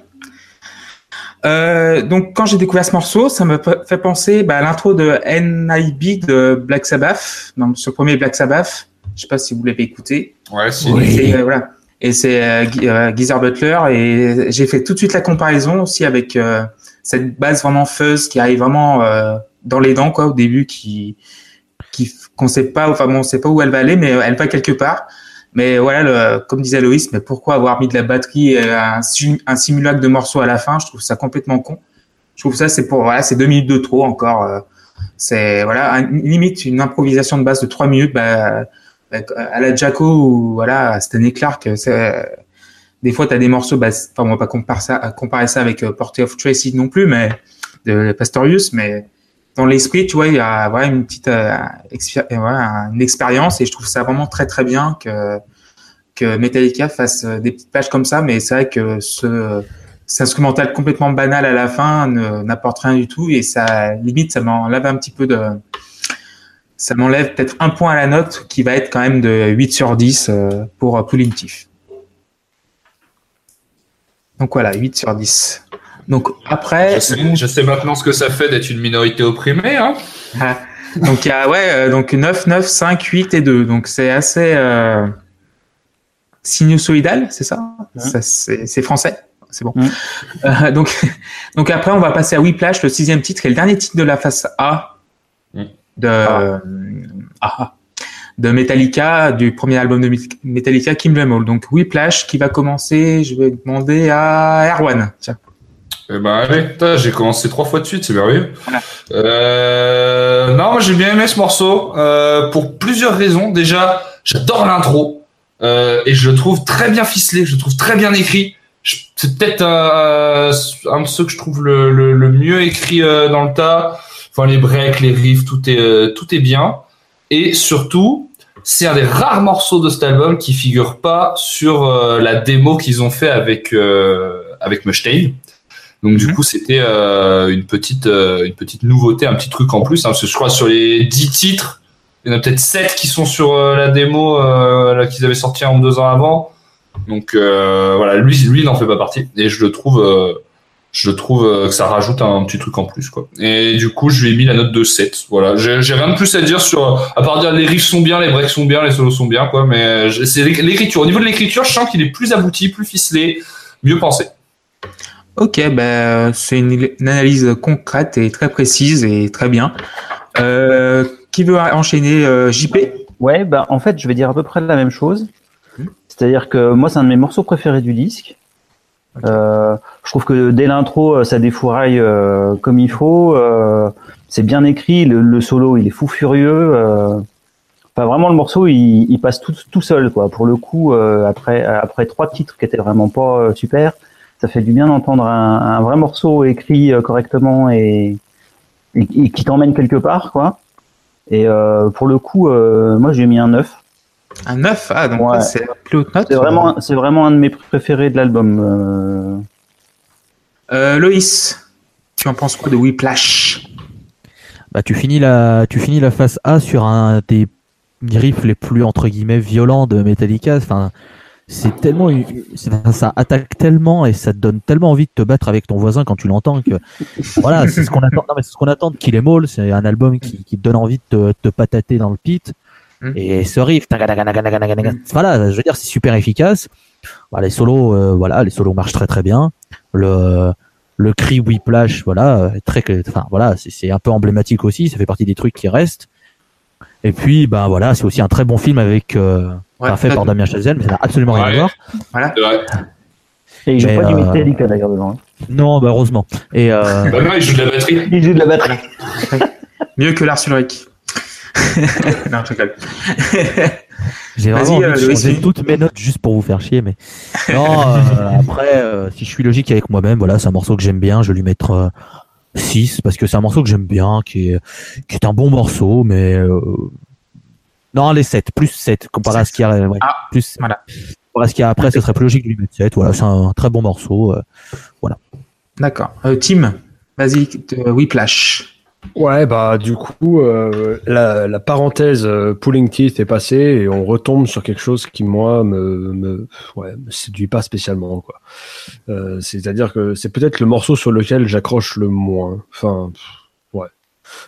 Euh, donc quand j'ai découvert ce morceau, ça me fait penser bah, à l'intro de NIB de Black Sabbath, donc ce premier Black Sabbath. Je sais pas si vous l'avez écouté. Ouais, si. Et, euh, voilà. Et c'est euh, Geezer Butler et j'ai fait tout de suite la comparaison aussi avec euh, cette base vraiment fuzz qui arrive vraiment dans les dents quoi au début, qui qui qu'on sait pas, enfin bon, on sait pas où elle va aller, mais elle va quelque part. Mais voilà, le, comme disait Loïs, mais pourquoi avoir mis de la batterie et un, un, simulacre de morceaux à la fin? Je trouve ça complètement con. Je trouve ça c'est pour voilà, c'est deux minutes de trop encore. Euh, c'est voilà, limite une improvisation de base de trois minutes. Bah, à la Jaco ou voilà, Stanley Clark, des fois tu as des morceaux. Bah, enfin, on va pas comparer ça, comparer ça avec euh, Portrait of Tracy non plus, mais de Pastorius, mais dans l'esprit, tu vois, il y a une petite euh, une expérience et je trouve ça vraiment très très bien que Metallica fasse euh, des petites pages comme ça, mais c'est vrai que ce cet instrumental complètement banal à la fin n'apporte rien du tout et ça limite ça m'enlève un petit peu de ça m'enlève peut-être un point à la note qui va être quand même de 8 sur 10 euh, pour Pulling Teeth. Donc voilà, 8 sur 10. Donc après, je sais, je sais, maintenant ce que ça fait d'être une minorité opprimée. Hein ah. donc il y a ouais, donc 9, 9, 5, 8 et 2. Donc c'est assez euh, sinusoïdal, c'est ça, ça C'est français, c'est bon. Mmh. Euh, donc donc après on va passer à Whiplash, le sixième titre et le dernier titre de la face A de ah. Ah, de Metallica, du premier album de Metallica, Kim All. Donc Whiplash qui va commencer. Je vais demander à Erwan. Tiens. Eh ben allez, j'ai commencé trois fois de suite, c'est merveilleux. Euh, non, moi j'ai bien aimé ce morceau euh, pour plusieurs raisons. Déjà, j'adore l'intro euh, et je le trouve très bien ficelé, je le trouve très bien écrit. C'est peut-être euh, un de ceux que je trouve le, le, le mieux écrit euh, dans le tas. Enfin les breaks, les riffs, tout est euh, tout est bien. Et surtout, c'est un des rares morceaux de cet album qui figure pas sur la démo qu'ils ont fait avec avec Mustaine. Donc du mhm. coup, c'était euh, une petite euh, une petite nouveauté, un petit truc en plus. Hein, parce que je crois sur les 10 titres, il y en a peut-être 7 qui sont sur euh, la démo là qu'ils avaient sorti un ou deux ans avant. Donc voilà, lui lui n'en fait pas partie et je le trouve je trouve que ça rajoute un petit truc en plus quoi. Et du coup, je lui ai mis la note de 7. Voilà, j'ai rien de plus à dire sur à part dire les riffs sont bien, les breaks sont bien, les solos sont bien quoi, mais c'est l'écriture. Au niveau de l'écriture, je sens qu'il est plus abouti, plus ficelé, mieux pensé. Ok, ben c'est une, analyse concrète et très précise et très bien. Euh, qui veut enchaîner euh, JP Ouais, ben en fait, je vais dire à peu près la même chose. Hmm. C'est-à-dire que moi, c'est un de mes morceaux préférés du disque. Euh, je trouve que dès l'intro, ça défouraille comme il faut. c'est bien écrit. Le, solo, il est fou furieux. Enfin, vraiment, le morceau, il, il, passe tout, tout seul, quoi. Pour le coup, après, après trois titres qui étaient vraiment pas super, ça fait du bien d'entendre un, vrai morceau écrit euh, correctement et, qui t'emmène quelque part, quoi. Et euh, pour le coup, euh, moi j'ai mis un 9. Un 9 Ah, donc c'est plus haute note C'est vraiment, c'est vraiment un de mes préférés de l'album. Loïs, tu en penses quoi de Whiplash? Bah, tu finis la, tu finis la phase A sur un des riffs les plus entre guillemets violents de Metallica. Enfin, c'est tellement ça attaque tellement et ça te donne tellement envie de te battre avec ton voisin quand tu l'entends que voilà c'est ce qu'on attend c'est ce qu'on attend de Kill Em All c'est un album qui, qui, te donne envie de te, te patater dans le pit hmm. et ce riff voilà je veux dire c'est super efficace voilà, les solos euh, voilà les solos marchent très très bien le le cri Whiplash, voilà, euh, très, enfin voilà, c'est- c'est un peu emblématique aussi. Ça fait partie des trucs qui restent. Et puis, ben voilà, c'est aussi un très bon film avec, euh, Ouais, enfin, fait par Damien Chazelle, mais ça n'a absolument rien à voir. Vrai. Et il joue Mais, pas du euh, Metallica d'ailleurs dedans. hein. Non, bah heureusement. Et euh, Bah non, il joue de la batterie. Il joue de la batterie. Mieux que Lars Ulrich. non, je rigole. J'ai vraiment envie euh, de changer toutes mes notes juste pour vous faire chier, mais non. euh, après, euh, si je suis logique avec moi-même, voilà, c'est un morceau que j'aime bien. Je vais lui mettre euh, 6 parce que c'est un morceau que j'aime bien, qui est qui est un bon morceau, mais euh, non, les 7 plus 7 comparé à ce qu'il y a, ouais, Ah, plus voilà. comparé à ce qu'il y a après, ce serait plus logique de lui mettre 7 Voilà, c'est un, très bon morceau. euh. D'accord. Euh, Tim, vas-y, euh, Whiplash. Ouais, bah du coup, euh, la, parenthèse euh, Pulling Teeth est passée et on retombe sur quelque chose qui moi me me séduit pas spécialement quoi. Euh, C'est-à-dire que c'est peut-être le morceau sur lequel j'accroche le moins. Enfin, ouais,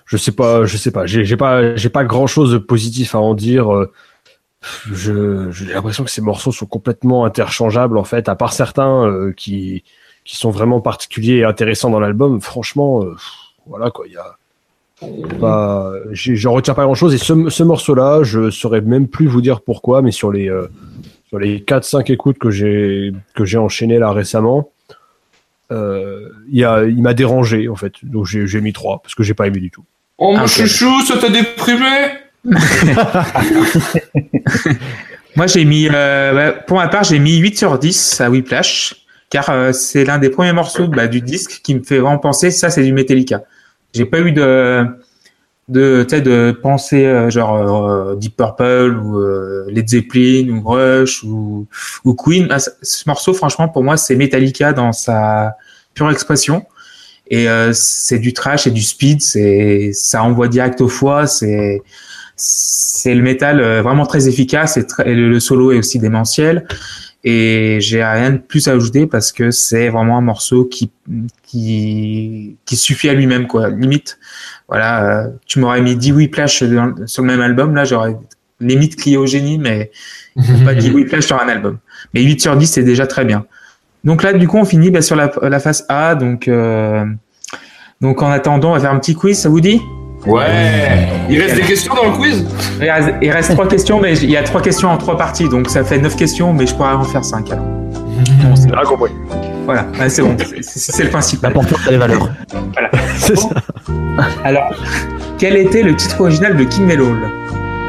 je sais pas, je sais pas. J'ai pas j'ai pas grand chose de positif à en dire. j'ai l'impression que ces morceaux sont complètement interchangeables en fait, à part certains qui qui sont vraiment particuliers et intéressants dans l'album. Franchement, voilà quoi, il y a bah, j'en retiens pas grand chose et ce, ce morceau-là, je saurais même plus vous dire pourquoi, mais sur les euh, sur les 4-5 écoutes que j'ai que j'ai enchaîné là récemment, euh, il y a il m'a dérangé en fait, donc j'ai j'ai mis 3 parce que j'ai pas aimé du tout. Oh mon Ah, chouchou, ça t'a déprimé? Moi, j'ai mis, euh, ouais, pour ma part, j'ai mis 8 sur 10 à Whiplash, car euh, c'est l'un des premiers morceaux bah, du disque qui me fait vraiment penser, ça, c'est du Metallica. J'ai pas eu de, de, tu de penser euh, genre euh, Deep Purple ou euh, Led Zeppelin ou Rush ou, ou Queen. Ah, ce ce morceau, franchement, pour moi, c'est Metallica dans sa pure expression. Et c'est du trash et du speed, c'est ça envoie direct au foie, c'est c'est le métal vraiment très efficace et, le solo est aussi démentiel. Et j'ai rien de plus à ajouter parce que c'est vraiment un morceau qui qui suffit à lui-même quoi. Limite, voilà, euh, tu m'aurais mis 10 Whiplash dans- sur le même album, là j'aurais limite crié au génie, mais pas 10 Whiplash sur un album. Mais 8 sur 10 c'est déjà très bien. Donc là du coup on finit bah, sur la, phase A, donc euh, donc en attendant on va faire un petit quiz, ça vous dit? Ouais. Il reste des questions dans le quiz? Il reste, il reste trois questions, mais il y a trois questions en trois parties, donc ça fait neuf questions, mais je pourrais en faire cinq. Alors. Ah, compris. Voilà, ouais, c'est bon, c'est- c'est c'est le principal. L'important c'est les valeurs. C'est ça. Alors, quel était le titre original de King Melol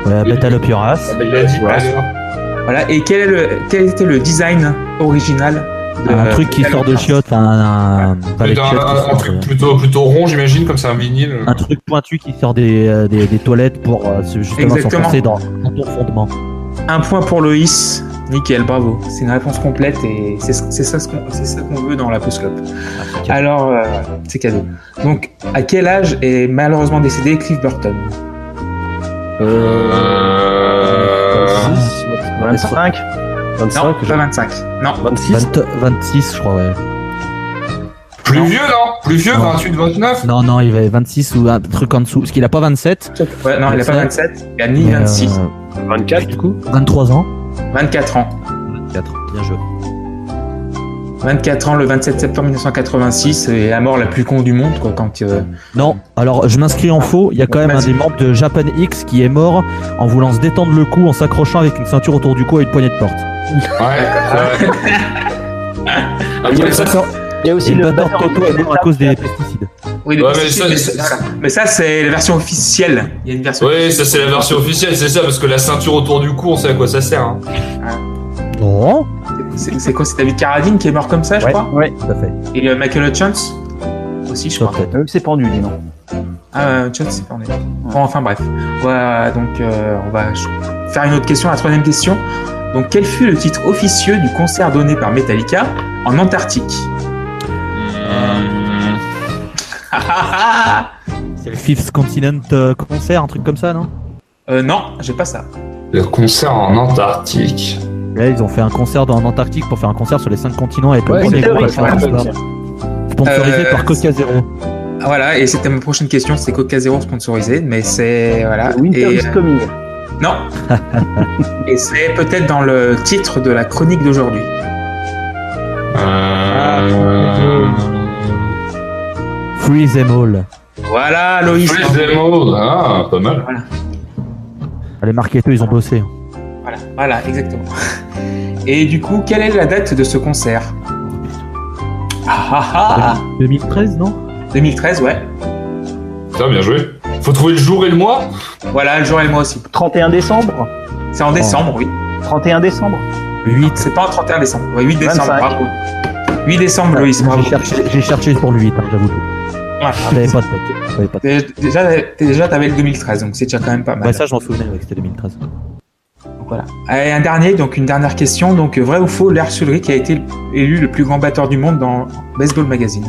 Ouais, Battle Ouais. alors. Voilà, et quel, est le, quel était le design original? Un truc qui sort de chiottes, un, un, pas des Plutôt chiottes un, qui un sort truc de- plutôt, plutôt rond, j'imagine, comme c'est un vinyle. un truc pointu qui sort des, euh, des, des toilettes pour euh, se- justement Exactement. s'enfoncer dans, dans ton fondement. Un point pour Loïs. Nickel, bravo. C'est une réponse complète et c'est c'est ça ce qu'on c'est ça qu'on veut dans la Post Club. Alors, euh, c'est cadeau. Donc, à quel âge est malheureusement décédé Cliff Burton? Euh... 25 25, Non, pas 25. Non, 26 20 26, je crois, ouais. Plus Non. vieux, non? Plus vieux, Non. 28, 29 Non, non, il avait 26 ou un truc en dessous. Parce qu'il a pas 27. ouais, non il a pas 27. Il a ni mais, 26. euh, 24 du coup? 23 ans. 24 ans. 24, bien joué. 24 ans le 27 septembre 1986 et la mort la plus con du monde quoi quand euh, Non, alors je m'inscris en faux. Il y a quand même un des membres de Japan X qui est mort en voulant se détendre le cou en s'accrochant avec une ceinture autour du cou et une poignée de porte. Ouais, c'est vrai. Après, ça, Il y a aussi le le batteur Toto est mort à cause des pesticides. oui, Ouais, mais ça, mais, c'est- voilà. Mais ça c'est la version officielle il y a une version Oui, ça c'est la version officielle, c'est ça, parce que la ceinture autour du cou, on sait à quoi ça sert. Hein. Non, c'est quoi c'est David Carradine qui est mort comme ça je Ouais, crois ouais. tout à fait. et euh, Michael Hutchins aussi je crois. Eux, c'est pendu, dis non. ah euh, Hutchins c'est. Bon, enfin bref voilà donc euh, on va faire une autre question la troisième question donc quel fut le titre officieux du concert donné par Metallica en Antarctique C'est le Fifth Continent euh, concert, un truc comme ça, non euh, non j'ai pas ça Le concert en Antarctique. Là, ils ont fait un concert dans- en Antarctique pour faire un concert sur les cinq continents avec Ouais, le premier groupe. Sponsorisé Euh, par Coca Zero. Voilà, et c'était ma prochaine question, c'est Coca Zero sponsorisé, mais c'est voilà. Winter Et, is euh, coming. Non. et c'est peut-être dans le titre de la chronique d'aujourd'hui. Euh... Free them all. Voilà, Loïs. Freeze them all. Ah, pas mal. Les marketeurs, ils ont bossé. Voilà, voilà, exactement. Et du coup, quelle est la date de ce concert? Ah, ah, ah. 2013, non? 2013, ouais. Putain, bien joué. Faut trouver le jour et le mois. Voilà, le jour et le mois aussi. 31 décembre C'est en décembre, oui. 31 décembre 8. C'est pas en 31 décembre. Ouais, 8 décembre, 25. bravo. 8 décembre, Loïs, bravo. J'ai cherché, j'ai cherché pour le 8, hein, j'avoue. Ouais. J'avais pas de tête. J'avais pas de tête. Déjà, déjà t'avais le 2013, donc c'est déjà quand même pas mal. Ouais, ça, je m'en souvenais, ouais, que c'était 2013. Donc, voilà. Et un dernier, donc une dernière question. Donc, vrai ou faux, Lars Ulrich a été élu le plus grand batteur du monde dans Baseball Magazine?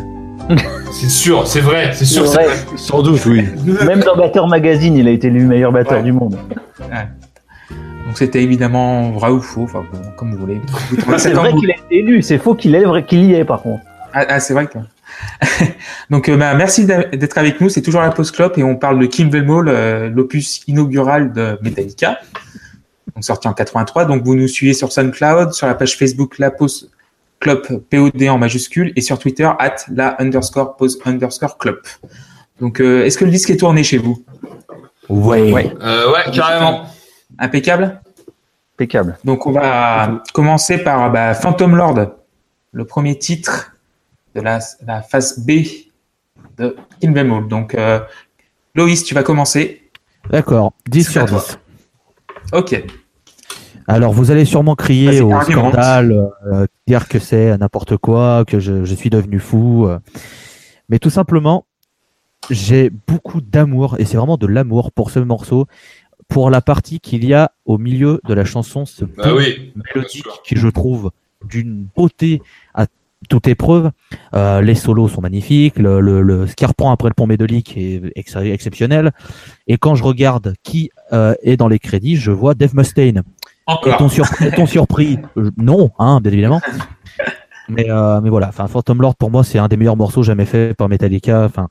C'est sûr, c'est vrai, c'est sûr. Vrai. vrai. Sans doute, oui. Même dans Batteur Magazine, il a été élu meilleur batteur Ouais. du monde. Donc, c'était évidemment vrai ou faux, enfin, bon, comme vous voulez. Trouvez C'est vrai qu'il a été élu, c'est faux qu'il est- qu'il y est par contre. Ah, ah, c'est vrai que. Donc, euh, bah, merci d'être avec nous. C'est toujours la Post Club et on parle de Kim Velmo, le- l'opus inaugural de Metallica, donc sorti en 83. Donc, vous nous suivez sur SoundCloud, sur la page Facebook La Post Club POD en majuscule et sur Twitter at la underscore pose underscore club. Donc, euh, est-ce que le disque est tourné chez vous? Ouais. Euh, ouais, carrément. Impeccable? Impeccable. Donc, on va commencer par bah, Phantom Lord, le premier titre de la, la phase B de Kim Velmo. Donc, euh, Loïs, tu vas commencer. D'accord, 10 C'est sur à toi. 10. Ok. Alors, vous allez sûrement crier au scandale, euh, dire que c'est n'importe quoi, que je, je suis devenu fou. euh. Mais tout simplement, j'ai beaucoup d'amour, et c'est vraiment de l'amour pour ce morceau, pour la partie qu'il y a au milieu de la chanson, ce Bah oui. mélodique qui, je trouve, d'une beauté à toute épreuve. Euh, les solos sont magnifiques, le, le, le- ce qui reprend après le pont médolique est ex- exceptionnel. Et quand je regarde qui euh, est dans les crédits, je vois Dave Mustaine. Encore. Est-on surpris, Euh, Non, hein, bien évidemment. Mais, euh, mais voilà, enfin, Phantom Lord pour moi c'est un des meilleurs morceaux jamais fait par Metallica. Enfin,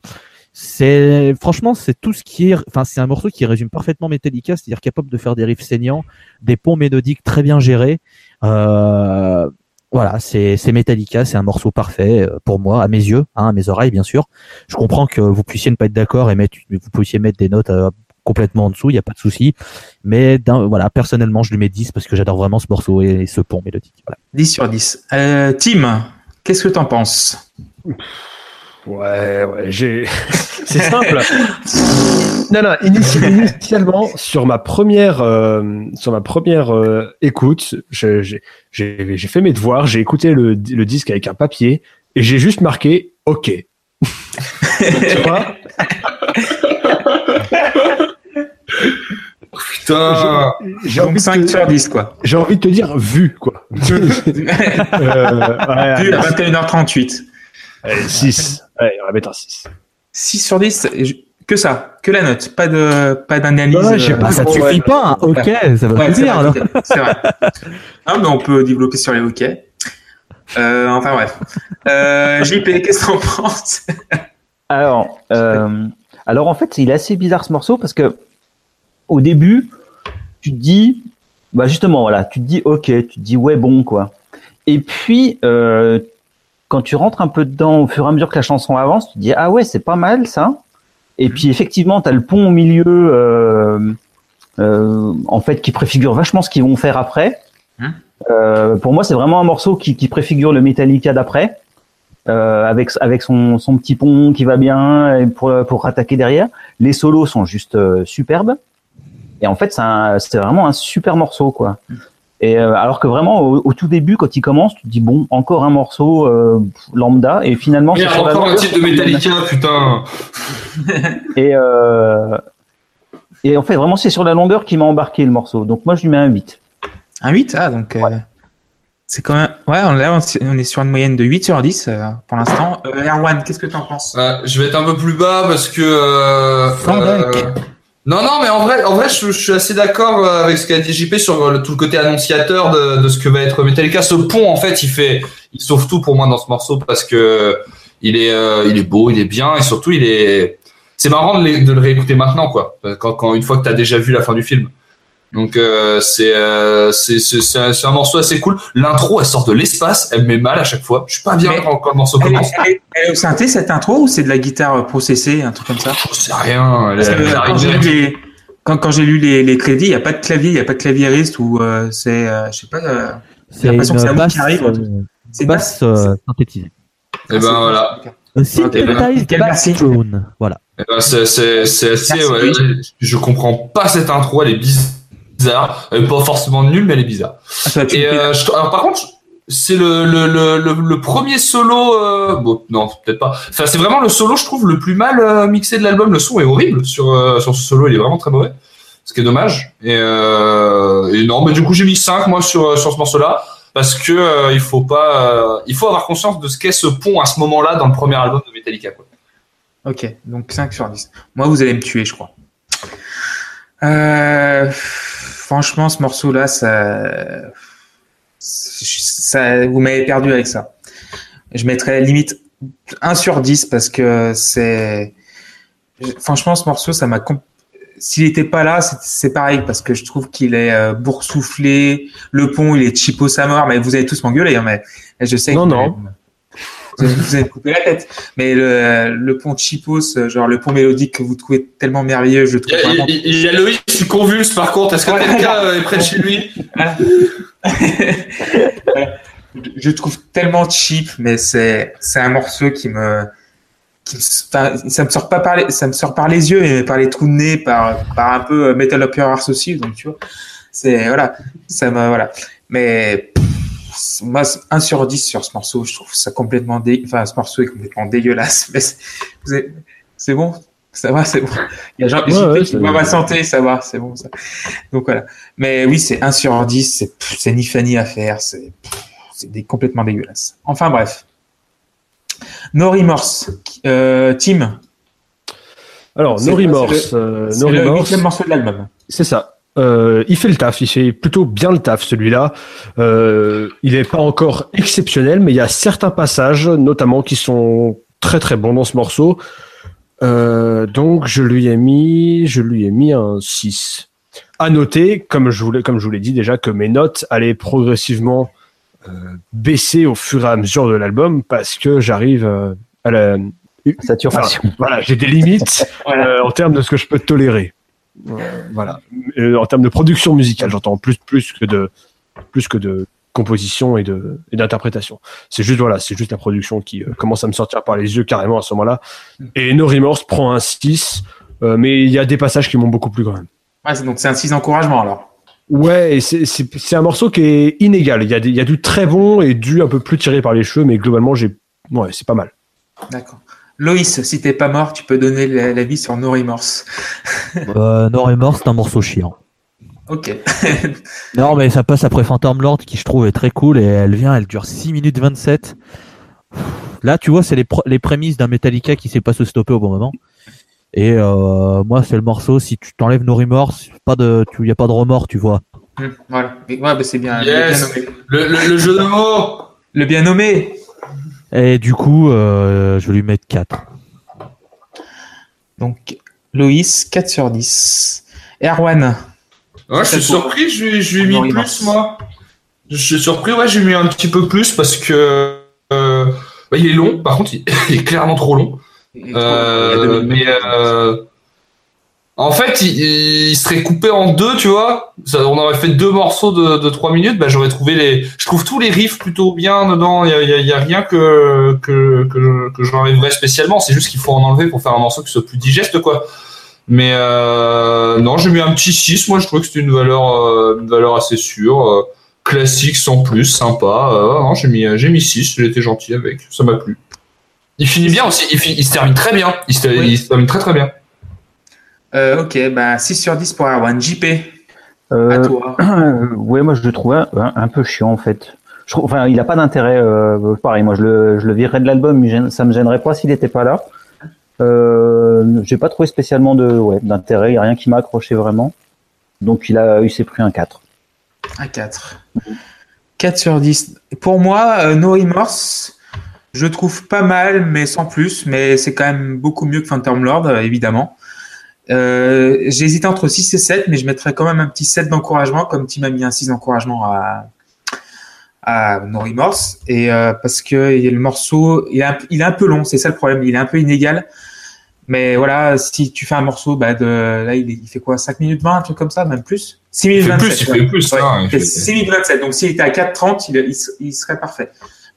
c'est franchement c'est tout ce qui est, enfin c'est un morceau qui résume parfaitement Metallica, c'est-à-dire capable de faire des riffs saignants, des ponts mélodiques très bien gérés. Euh, voilà, c'est Metallica, c'est un morceau parfait euh, pour moi, à mes yeux, hein, à mes oreilles bien sûr. Je comprends que vous puissiez ne pas être d'accord et mettre, vous puissiez mettre des notes euh, complètement en dessous, il n'y a pas de souci. Mais voilà, personnellement, je lui mets 10 parce que j'adore vraiment ce morceau et ce pont mélodique. Voilà. 10 sur 10. Euh, Tim, qu'est-ce que t'en penses? Ouais, ouais, j'ai. C'est simple. non, non, initi- initialement, sur ma première, euh, sur ma première euh, écoute, je- j'ai j'ai- j'ai fait mes devoirs, j'ai écouté le, le disque avec un papier et j'ai juste marqué OK. tu vois? Putain. J'ai envie, Donc de 5 te- sur 10, quoi. j'ai envie de te dire vu, quoi. Euh, ouais, Vu à 21h38. 6. Ouais, on va mettre un 6. 6 sur 10, et je- que ça, que la note, pas de pas d'analyse. Ouais, euh, pas Bah, ça te Ouais. suffit pas, hein. ok, ça va Ouais, vrai, alors. c'est vrai. Ah, mais on peut développer sur les hockey. Euh, enfin bref. Euh, JP, qu'est-ce que t'en penses? Alors, euh, alors en fait, il est assez bizarre ce morceau parce que au début, tu te dis, bah justement, voilà, tu te dis, ok, tu te dis, ouais, bon, quoi. Et puis, euh, quand tu rentres un peu dedans, au fur et à mesure que la chanson avance, tu te dis, ah ouais, c'est pas mal ça. Et puis, effectivement, tu as le pont au milieu, euh, euh, en fait, qui préfigure vachement ce qu'ils vont faire après. Hum. Euh, pour moi, c'est vraiment un morceau qui, qui préfigure le Metallica d'après euh, avec avec son, son petit pont qui va bien pour pour attaquer derrière. Les solos sont juste euh, superbes. Et en fait, c'est c'est vraiment un super morceau quoi. Et euh, alors que vraiment au, au tout début, quand il commence, tu te dis bon, encore un morceau euh, lambda et finalement la encore un titre de Metallica, putain. Et euh, et en fait vraiment c'est sur la longueur qui m'a embarqué le morceau. Donc moi je lui mets un 8. Un 8 Ah, donc. euh, C'est quand même. Ouais, on, là, on est sur une moyenne de 8 sur 10 euh, pour l'instant. Euh, Erwan, qu'est-ce que t'en penses? Euh, je vais être un peu plus bas parce que. Euh, euh, non, non, mais en vrai, en vrai, je, suis assez d'accord euh, avec ce qu'a dit JP sur le, tout le côté annonciateur de, ce que va être Metallica. Ce pont, en fait, il fait, il sauve tout pour moi dans ce morceau parce que il est, euh, il est beau, il est bien et surtout il est. C'est marrant de, de le réécouter maintenant, quoi. Quand, quand une fois que t'as déjà vu la fin du film. Donc euh, c'est euh, c'est un, morceau assez cool. L'intro, elle sort de l'espace, elle me met mal à chaque fois. Je suis pas bien Mais- quand, quand le morceau Elle commence. elle est- elle est au synthé cette intro ou c'est de la guitare processée, un truc comme ça? Je sais rien. Elle, elle quand j'ai lu les, quand, quand j'ai lu les, les crédits, il n'y a pas de clavier, il n'y a pas de claviériste ou euh, c'est, euh, je sais pas, euh, C'est l'impression que c'est basse, qui arrive, euh, c'est une basse basse. euh, synthétisée. Et ben voilà. A synthesized Quelle bass merci. drone. Voilà. Eh ben, c'est assez. Ouais, je comprends pas cette intro. Elle est bizarre. Elle est pas forcément nulle, mais elle est bizarre. Ah, Et euh, je- alors par contre, c'est le, le, le, le, premier solo. Euh, bon, non, peut-être pas. Enfin, c'est vraiment le solo, je trouve, le plus mal euh, mixé de l'album. Le son est horrible sur euh, sur ce solo. Il est vraiment très mauvais. Ce qui est dommage. Et, euh, et non, mais du coup, j'ai mis 5 moi sur sur ce morceau-là parce que euh, il faut pas. euh, il faut avoir conscience de ce qu'est ce pont à ce moment-là dans le premier album de Metallica. Quoi. Ok, donc 5 sur 10. Moi, vous allez me tuer, je crois. Euh, franchement, ce morceau-là, ça, ça, vous m'avez perdu avec ça. Je mettrais limite 1 sur 10 parce que c'est, franchement, ce morceau, ça m'a, s'il était pas là, c'est- pareil parce que je trouve qu'il est euh, boursouflé. Le pont, il est cheapo sa mort, mais vous allez tous m'engueuler, hein, mais je sais que Non, vous non. allez me- Vous allez, me couper la tête. Mais le, le pont cheapos, euh, genre le pont mélodique que vous trouvez tellement merveilleux, je Il trouve y, a, vraiment. il- il y a Loïc qui convulse par contre. Est-ce que Ouais. quelqu'un euh, est près de chez lui? Je trouve tellement cheap, mais c'est c'est un morceau qui me qui me- enfin, ça me sort pas par les, ça me sort par les yeux et par les trous de nez, par par un peu euh, Metal Arse aussi, donc tu vois, c'est voilà, ça me voilà. Mais pff, moi, c'est 1 sur 10 sur ce morceau, je trouve ça complètement dé... enfin ce morceau est complètement dégueulasse. Mais c'est- bon, ça va, c'est bon. Il y a Jean Ouais, ouais, qui voit ma santé, ça va, c'est bon ça. Donc voilà. Mais oui, c'est 1 sur 10, c'est c'est ni Fanny à faire, c'est c'est des- complètement dégueulasse. Enfin bref. No Remorse, euh, Tim. Alors, No Remorse. euh, no le huitième morceau de l'album. C'est ça. Euh, il fait le taf, il fait plutôt bien le taf celui-là. Euh, il n'est pas encore exceptionnel, mais il y a certains passages, notamment, qui sont très très bons dans ce morceau. Euh, donc je lui ai mis, je lui ai mis un 6. À noter, comme je vous l'ai, comme je vous l'ai dit déjà, que mes notes allaient progressivement baisser au fur et à mesure de l'album parce que j'arrive à la, Saturation. voilà, j'ai des limites Voilà. en termes de ce que je peux tolérer. Voilà. En termes de production musicale, j'entends plus plus que de plus que de composition et de et d'interprétation. C'est juste voilà, c'est juste la production qui euh, commence à me sortir par les yeux carrément à ce moment-là. Et No Remorse prend un 6, euh, mais il y a des passages qui m'ont beaucoup plu quand même. Ouais, donc c'est un 6 d'encouragement alors. Ouais, c'est un morceau qui est inégal. Il y a des, il y a du très bon et du un peu plus tiré par les cheveux, mais globalement j'ai ouais, c'est pas mal. D'accord. Loïs, si t'es pas mort, tu peux donner la- l'avis sur No Remorse. Euh, No Remorse, c'est un morceau chiant. Ok. Non, mais ça passe après Phantom Lord, qui je trouve est très cool, et elle vient, elle dure 6 minutes 27. Là, tu vois, c'est les, pr- les prémices d'un Metallica qui sait pas se stopper au bon moment. Et euh, moi, c'est le morceau, si tu t'enlèves No Remorse, pas de, tu y a pas de remords, tu vois. Hmm, voilà. Ouais, bah, c'est bien, Yes. le bien nommé. le, le, le jeu de mots Le bien nommé. Et du coup, euh, je vais lui mettre 4. Donc, Loïs, 4 sur 10. Erwan, Ouais, je suis surpris, je lui, je lui ai mis plus, moi. Je suis surpris, ouais, j'ai mis un petit peu plus parce que euh, bah, il est long, par contre, il, il est clairement trop long. Euh, mais euh, en fait, il, il serait coupé en deux, tu vois. Ça, on aurait fait deux morceaux de, de trois minutes. Bah, j'aurais trouvé les. Je trouve tous les riffs plutôt bien dedans. Il y a, il y a- il y a rien que que que, que j'enlèverais spécialement. C'est juste qu'il faut en enlever pour faire un morceau qui soit plus digeste, quoi. Mais euh, non, j'ai mis un petit 6. Moi, je trouvais que c'était une valeur euh, une valeur assez sûre. euh, classique sans plus, sympa. Non, j'ai mis j'ai mis 6. J'ai été gentil avec. Ça m'a plu. Il finit bien aussi. Il, se termine très bien. Il se, Oui. il se termine très très bien. Euh, ok, bah 6 sur 10 pour Erwan. JP, à Euh, toi. ouais, moi je le trouvais un, un peu chiant en fait. Je trouve, enfin, il a pas d'intérêt. Euh, pareil, moi je le, je le virerais de l'album, mais ça me gênerait pas s'il était pas là. Euh, j'ai pas trouvé spécialement de, ouais, d'intérêt. Il y a rien qui m'a accroché vraiment. Donc il a, il s'est pris un 4. Un 4. 4 sur 10. Pour moi, euh, No Remorse, je trouve pas mal, mais sans plus. Mais c'est quand même beaucoup mieux que Phantom Lord, évidemment. Euh, J'hésite entre 6 et 7, mais je mettrais quand même un petit 7 d'encouragement, comme Tim a mis un 6 d'encouragement à, à No Remorse. Et euh, parce que le morceau, il est, un, il est un peu long, c'est ça le problème, il est un peu inégal. Mais voilà, si tu fais un morceau, bah de, là, il, il fait quoi 5 minutes 20, un truc comme ça, même plus? 6 minutes Il fait 27. plus, il fait plus. Ouais, hein, il fait fait- 6 minutes 27. Donc s'il était à 4,30, il, il, il serait parfait.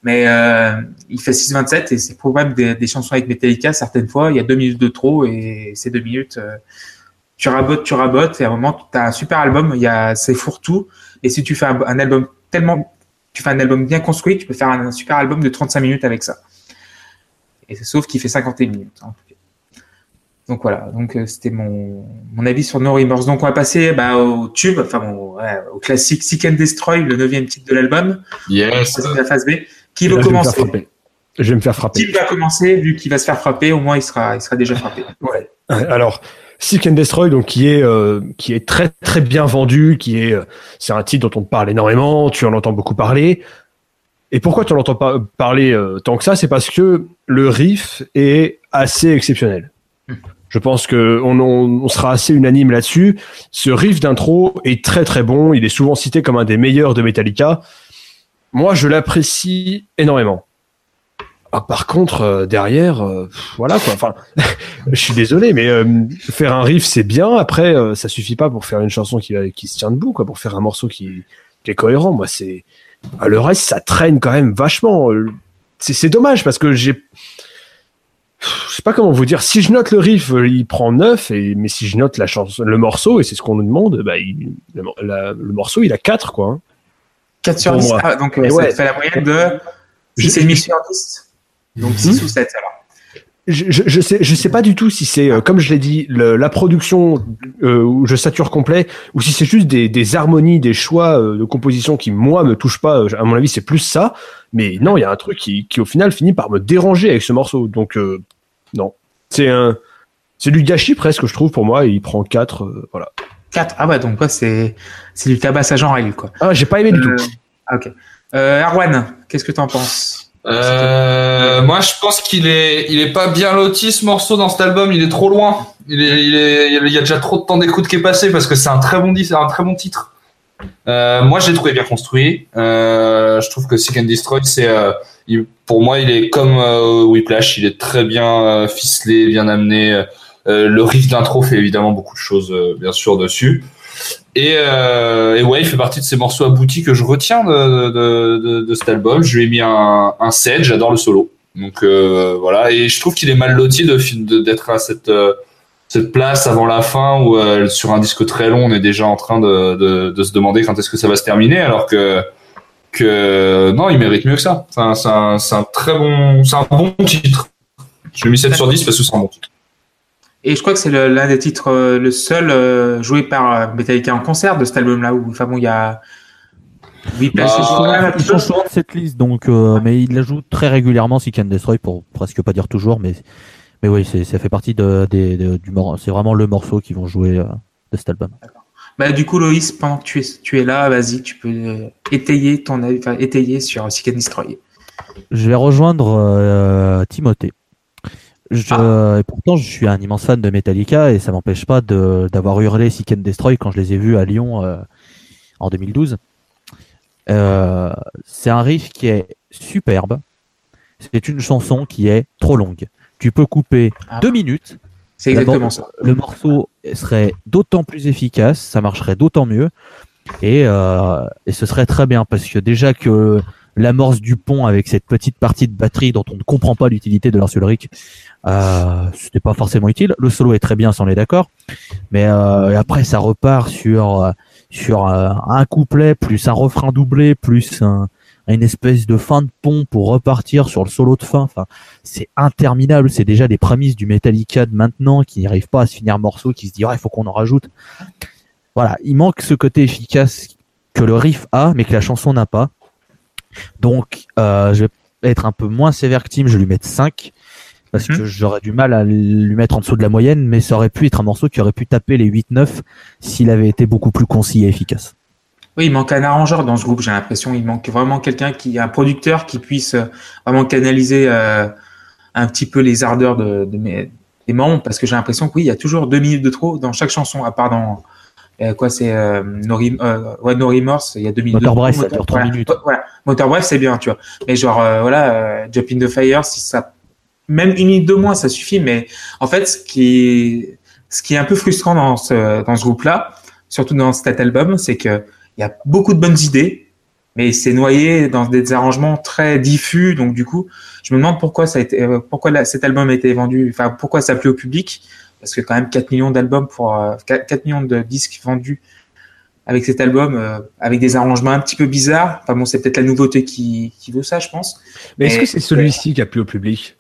Mais euh, il fait 6,27 et c'est même des, des chansons avec Metallica, certaines fois, il y a 2 minutes de trop et ces 2 minutes, euh, tu rabotes, tu rabotes et à un moment, tu as un super album, il y a, c'est fourre-tout. Et si tu fais un, un album tellement, tu fais un album bien construit, tu peux faire un, super album de 35 minutes avec ça. Et sauf qu'il fait 51 minutes. Donc voilà, donc euh, c'était mon, mon avis sur No Remorse. Donc on va passer bah, au tube, enfin bon, ouais, au classique Seek and Destroy, le neuvième titre de l'album, Yes. la phase B. Qui veut là, je vais me faire commencer frapper. Je vais me faire frapper. Tim va commencer, vu qu'il va se faire frapper, au moins il sera, il sera déjà frappé. Ouais. Alors, Seek and Destroy, donc qui est euh, qui est très très bien vendu, qui est euh, c'est un titre dont on parle énormément, tu en entends beaucoup parler. Et pourquoi tu en entends pas parler euh, tant que ça? C'est parce que le riff est assez exceptionnel. Je pense que on, on, on sera assez unanime là-dessus. Ce riff d'intro est très très bon. Il est souvent cité comme un des meilleurs de Metallica. Moi, je l'apprécie énormément. Ah, par contre, euh, derrière, euh, voilà quoi. Enfin, je suis désolé, mais euh, faire un riff c'est bien. Après, ça suffit pas pour faire une chanson qui, qui se tient debout, quoi. Pour faire un morceau qui, qui est cohérent. Moi, c'est Ah, le reste, ça traîne quand même vachement. C'est dommage parce que j'ai, je sais pas comment vous dire. Si je note le riff, il prend 9, et mais si je note la chanson, le morceau, et c'est ce qu'on nous demande, bah, il- le, le morceau, il a 4 quoi. hein. 4 sur Pour 10. moi. Ah, donc Et ça ouais. fait la moyenne de Je- 6,5 sur 10. Donc 6 ou 7 alors. Je, je, je sais, je sais pas du tout si c'est, euh, comme je l'ai dit, le- la production euh, où je sature complet, ou si c'est juste des, des harmonies, des choix euh, de composition qui moi me touchent pas. À mon avis, c'est plus ça. Mais non, il y a un truc qui, qui au final finit par me déranger avec ce morceau. Donc non, c'est un, c'est du gâchis presque, je trouve pour moi. Et il prend 4 voilà. 4. Ah ouais, donc quoi, c'est c'est du tabassage en règle quoi. Ah, j'ai pas aimé du Euh, tout. ah, ok. Euh, Arwan, qu'est-ce que tu en penses? Euh, moi, je pense qu'il est, il est pas bien loti ce morceau dans cet album. Il est trop loin. Il est, il est, il y a déjà trop de temps d'écoute qui est passé parce que c'est un très bon, un très bon titre. Euh, moi, je l'ai trouvé bien construit. Euh, je trouve que Seek and Destroy, c'est, euh, pour moi, il est comme euh, Whiplash. Il est très bien euh, ficelé, bien amené. Euh, le riff d'intro fait évidemment beaucoup de choses, euh, bien sûr, dessus. Et, euh, et ouais, il fait partie de ces morceaux aboutis que je retiens de, cet album. Je lui ai mis un, un 7, j'adore le solo. Donc voilà, et je trouve qu'il est mal loti d'être à cette, place avant la fin où sur un disque très long, on est déjà en train de, se demander quand est-ce que ça va se terminer, alors que non, il mérite mieux que ça. C'est un, très bon, un bon titre. Je lui ai mis 7 sur 10 parce que c'est un bon titre. Et je crois que c'est l'un des titres, euh, le seul euh, joué par euh, Metallica en concert de cet album-là. Où, enfin bon, il y a Whiplash. Bah, un Ils sont souvent de cette liste, donc, euh, mais il la joue très régulièrement, Seek and Destroy, pour presque pas dire toujours, mais, mais oui, c'est, ça fait partie de, des- de- du mor- c'est vraiment le morceau qu'ils vont jouer euh, de cet album. Bah, du coup, Loïs, pendant que tu es, tu es là, vas-y, tu peux euh, étayer ton avis, enfin, étayer sur Seek and Destroy. Je vais rejoindre euh, Timothée. Je, Ah. et pourtant, je suis un immense fan de Metallica et ça m'empêche pas de, d'avoir hurlé Seek and Destroy quand je les ai vus à Lyon euh, en 2012. Euh, c'est un riff qui est superbe. C'est une chanson qui est trop longue. Tu peux couper Ah. deux minutes C'est exactement ça. le morceau serait d'autant plus efficace, ça marcherait d'autant mieux, et, euh, et ce serait très bien parce que déjà que l'amorce du pont avec cette petite partie de batterie dont on ne comprend pas l'utilité de Rick, euh, c'était pas forcément utile. Le solo est très bien, si on est d'accord, mais euh, après ça repart sur euh, sur euh, un couplet plus un refrain doublé plus un, une espèce de fin de pont pour repartir sur le solo de fin. Enfin, c'est interminable. C'est déjà des prémices du Metallica maintenant qui n'arrive pas à se finir morceau, qui se dit, il faut qu'on en rajoute. Voilà. Il manque ce côté efficace que le riff a, mais que la chanson n'a pas. Donc, euh, je vais être un peu moins sévère que Tim. Je vais lui mettre 5. Parce Mhm. que j'aurais du mal à lui mettre en dessous de la moyenne, mais ça aurait pu être un morceau qui aurait pu taper les 8-9 s'il avait été beaucoup plus concis et efficace. Oui, il manque un arrangeur dans ce groupe, j'ai l'impression. Il manque vraiment quelqu'un qui, un producteur qui puisse euh, vraiment canaliser euh, un petit peu les ardeurs de, de mes- est marrant parce que j'ai l'impression que oui, il y a toujours deux minutes de trop dans chaque chanson, à part dans quoi c'est euh, no, euh, ouais, no Remorse, il y a deux minutes Moteur de trop. Bref, ça dure trois voilà. minutes. Voilà, Moteur Bref, c'est bien, tu vois. Mais genre euh, voilà, euh, Jump in the Fire, si ça même une minute de moins, ça suffit. Mais en fait, ce qui est ce qui est un peu frustrant dans ce dans ce groupe-là, surtout dans cet album, c'est que il y a beaucoup de bonnes idées, mais c'est noyé dans des arrangements très diffus. Donc du coup, je me demande pourquoi ça a été, euh, pourquoi cet album a été vendu, enfin pourquoi ça plaît au public, parce que quand même 4 millions d'albums pour euh, 4, 4 millions de disques vendus avec cet album, euh, avec des arrangements un petit peu bizarres. Enfin bon, c'est peut-être la nouveauté qui, qui veut ça, je pense. Mais est-ce que c'est celui-ci qui a plu au public?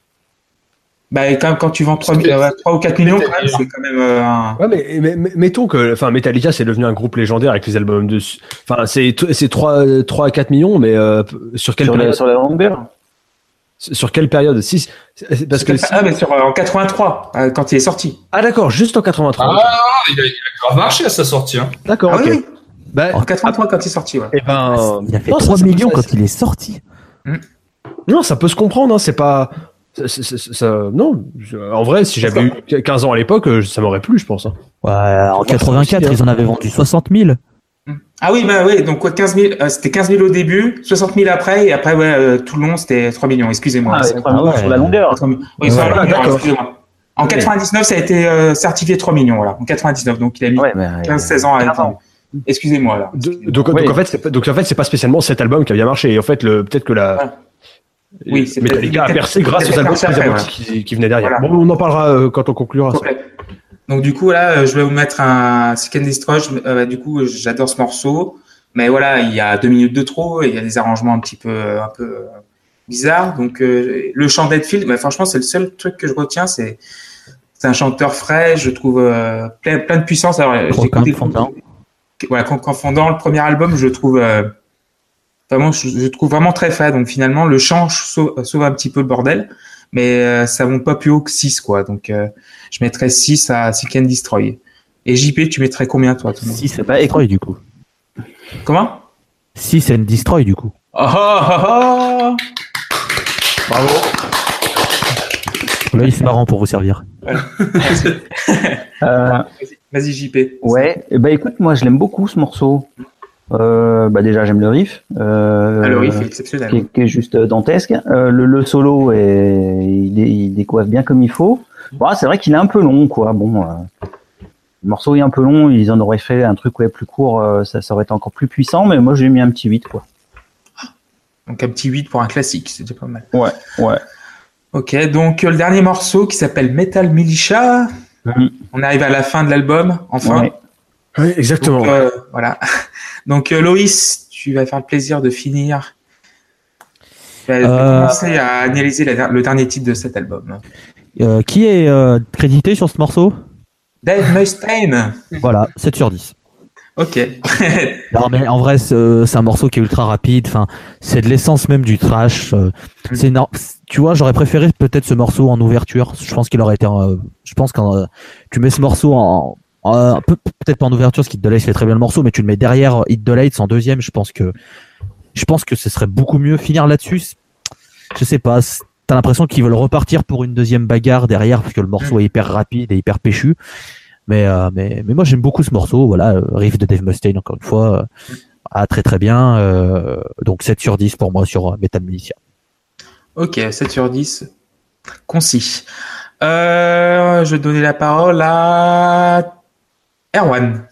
Bah quand, quand tu vends 3, Parce que- ou 4 millions, quand même, c'est quand même euh, un... Ouais, mais, mais- mais- mettons que, enfin, Metallica, c'est devenu un groupe légendaire avec les albums de, enfin, c'est, c'est 3, 3 à 4 millions, mais euh, sur quelle Sur, la, sur la longueur Sur quelle période? Si- c'est- Parce que, si- ah, mais sur, euh, en 83, euh, quand il est sorti. ah d'accord, juste en 83. Ah, il a, il a grave marché à sa sortie. Hein. D'accord, Ah ok. oui. Bah, En 83 quand il est sorti, ouais. eh ben, Il a fait non, ça, 3 ça- millions ça- quand il est sorti. Non, ça peut se comprendre, hein, c'est pas. ça- ça- non, en vrai, si j'avais eu 15 ans à l'époque, euh, ça m'aurait plu, je pense. hein. Ouais, en Faut voir ça 84, aussi, hein. ils en avaient vendu 60 000. Ah oui, bah oui, donc quoi, 15 000, euh, c'était 15 000 au début, 60 000 après, et après, ouais, euh, tout le long, c'était 3 millions, excusez-moi. Ah, C'est- avec trois millions ouais. sur la longueur. 3 millions. Oui, sur la longueur, excusez-moi. En 99, ça a été euh, certifié 3 millions, voilà. En 99, donc il a mis Ouais, mais, 15-16 ans à 15 ans. Excusez-moi, Excusez-moi. donc, en fait, c'est pas- donc en fait, c'est pas spécialement cet album qui a bien marché. Et en fait, le peut-être que la Ouais. Oui, c'est Metallica a percé grâce aux albums qui, qui venaient derrière. Voilà. Bon, on en parlera euh, quand on conclura. ça. Donc du coup là, euh, je vais vous mettre un Seek and Destroy. Euh, du coup, j'adore ce morceau, mais voilà, il y a deux minutes de trop et il y a des arrangements un petit peu, un peu euh, bizarres. Donc euh, le chant d'Edfield, bah, franchement, c'est le seul truc que je retiens, c'est c'est un chanteur frais, je trouve euh, plein, plein de puissance. Alors, j'ai Croquant, écouté- fondant. Voilà, quand, quand fondant le premier album, je trouve euh, vraiment, je, je trouve vraiment très fade. Donc finalement, le chant sauve, sauve un petit peu le bordel, mais euh, ça monte pas plus haut que 6 quoi. Donc euh, je mettrais 6 à Seek and Destroy. Et JP, tu mettrais combien toi Thomas 6 and Bah, Destroy du coup. Comment? 6 and Destroy du coup. Oh, oh, oh, oh. Bravo. Là, c'est marrant pour vous servir. Euh, Vas-y JP. ouais, bah écoute, moi je l'aime beaucoup ce morceau. Euh, bah déjà j'aime le riff. Euh, Ah, le riff est exceptionnel. qui, est, qui est juste dantesque. Euh, le, le solo est, il, décoiffe bien comme il faut. Bon, c'est vrai qu'il est un peu long, quoi. Bon, le morceau est un peu long. Ils en auraient fait un truc ouais, plus court, ça, ça aurait été encore plus puissant. Mais moi j'ai mis un petit 8, quoi. Donc un petit 8 pour un classique, déjà pas mal. Ouais, ouais. Ok, donc le dernier morceau qui s'appelle Metal Militia. Mhm. On arrive à la fin de l'album, enfin. Ouais. Oui, exactement. Donc, euh, voilà. Donc euh, Loïs, tu vas faire le plaisir de finir. Tu vas Euh, commencer à analyser la- le dernier titre de cet album. Euh, qui est euh, crédité sur ce morceau? Dave Mustaine. Voilà, 7 sur 10. Ok. Non mais en vrai c'est un morceau qui est ultra rapide, enfin c'est de l'essence même du trash. euh, c'est. Tu vois, j'aurais préféré peut-être ce morceau en ouverture. Je pense qu'il aurait été. je pense quand tu mets ce morceau en, peu peut-être pas en ouverture, parce qu'Hit the Lights fait très bien le morceau, mais tu le mets derrière euh, Hit the Lights en deuxième. Je pense que je pense que ce serait beaucoup mieux finir là-dessus. Je sais pas. T'as l'impression qu'ils veulent repartir pour une deuxième bagarre derrière, parce que le morceau est hyper rapide et hyper péchu. Mais, euh, mais, mais moi j'aime beaucoup ce morceau, voilà, euh, riff de Dave Mustaine encore une fois, euh, ah, très très bien, euh, donc 7 sur 10 pour moi sur euh, Metal Militia. ok, 7 sur 10. Concis. Euh, je vais donner la parole à Erwan.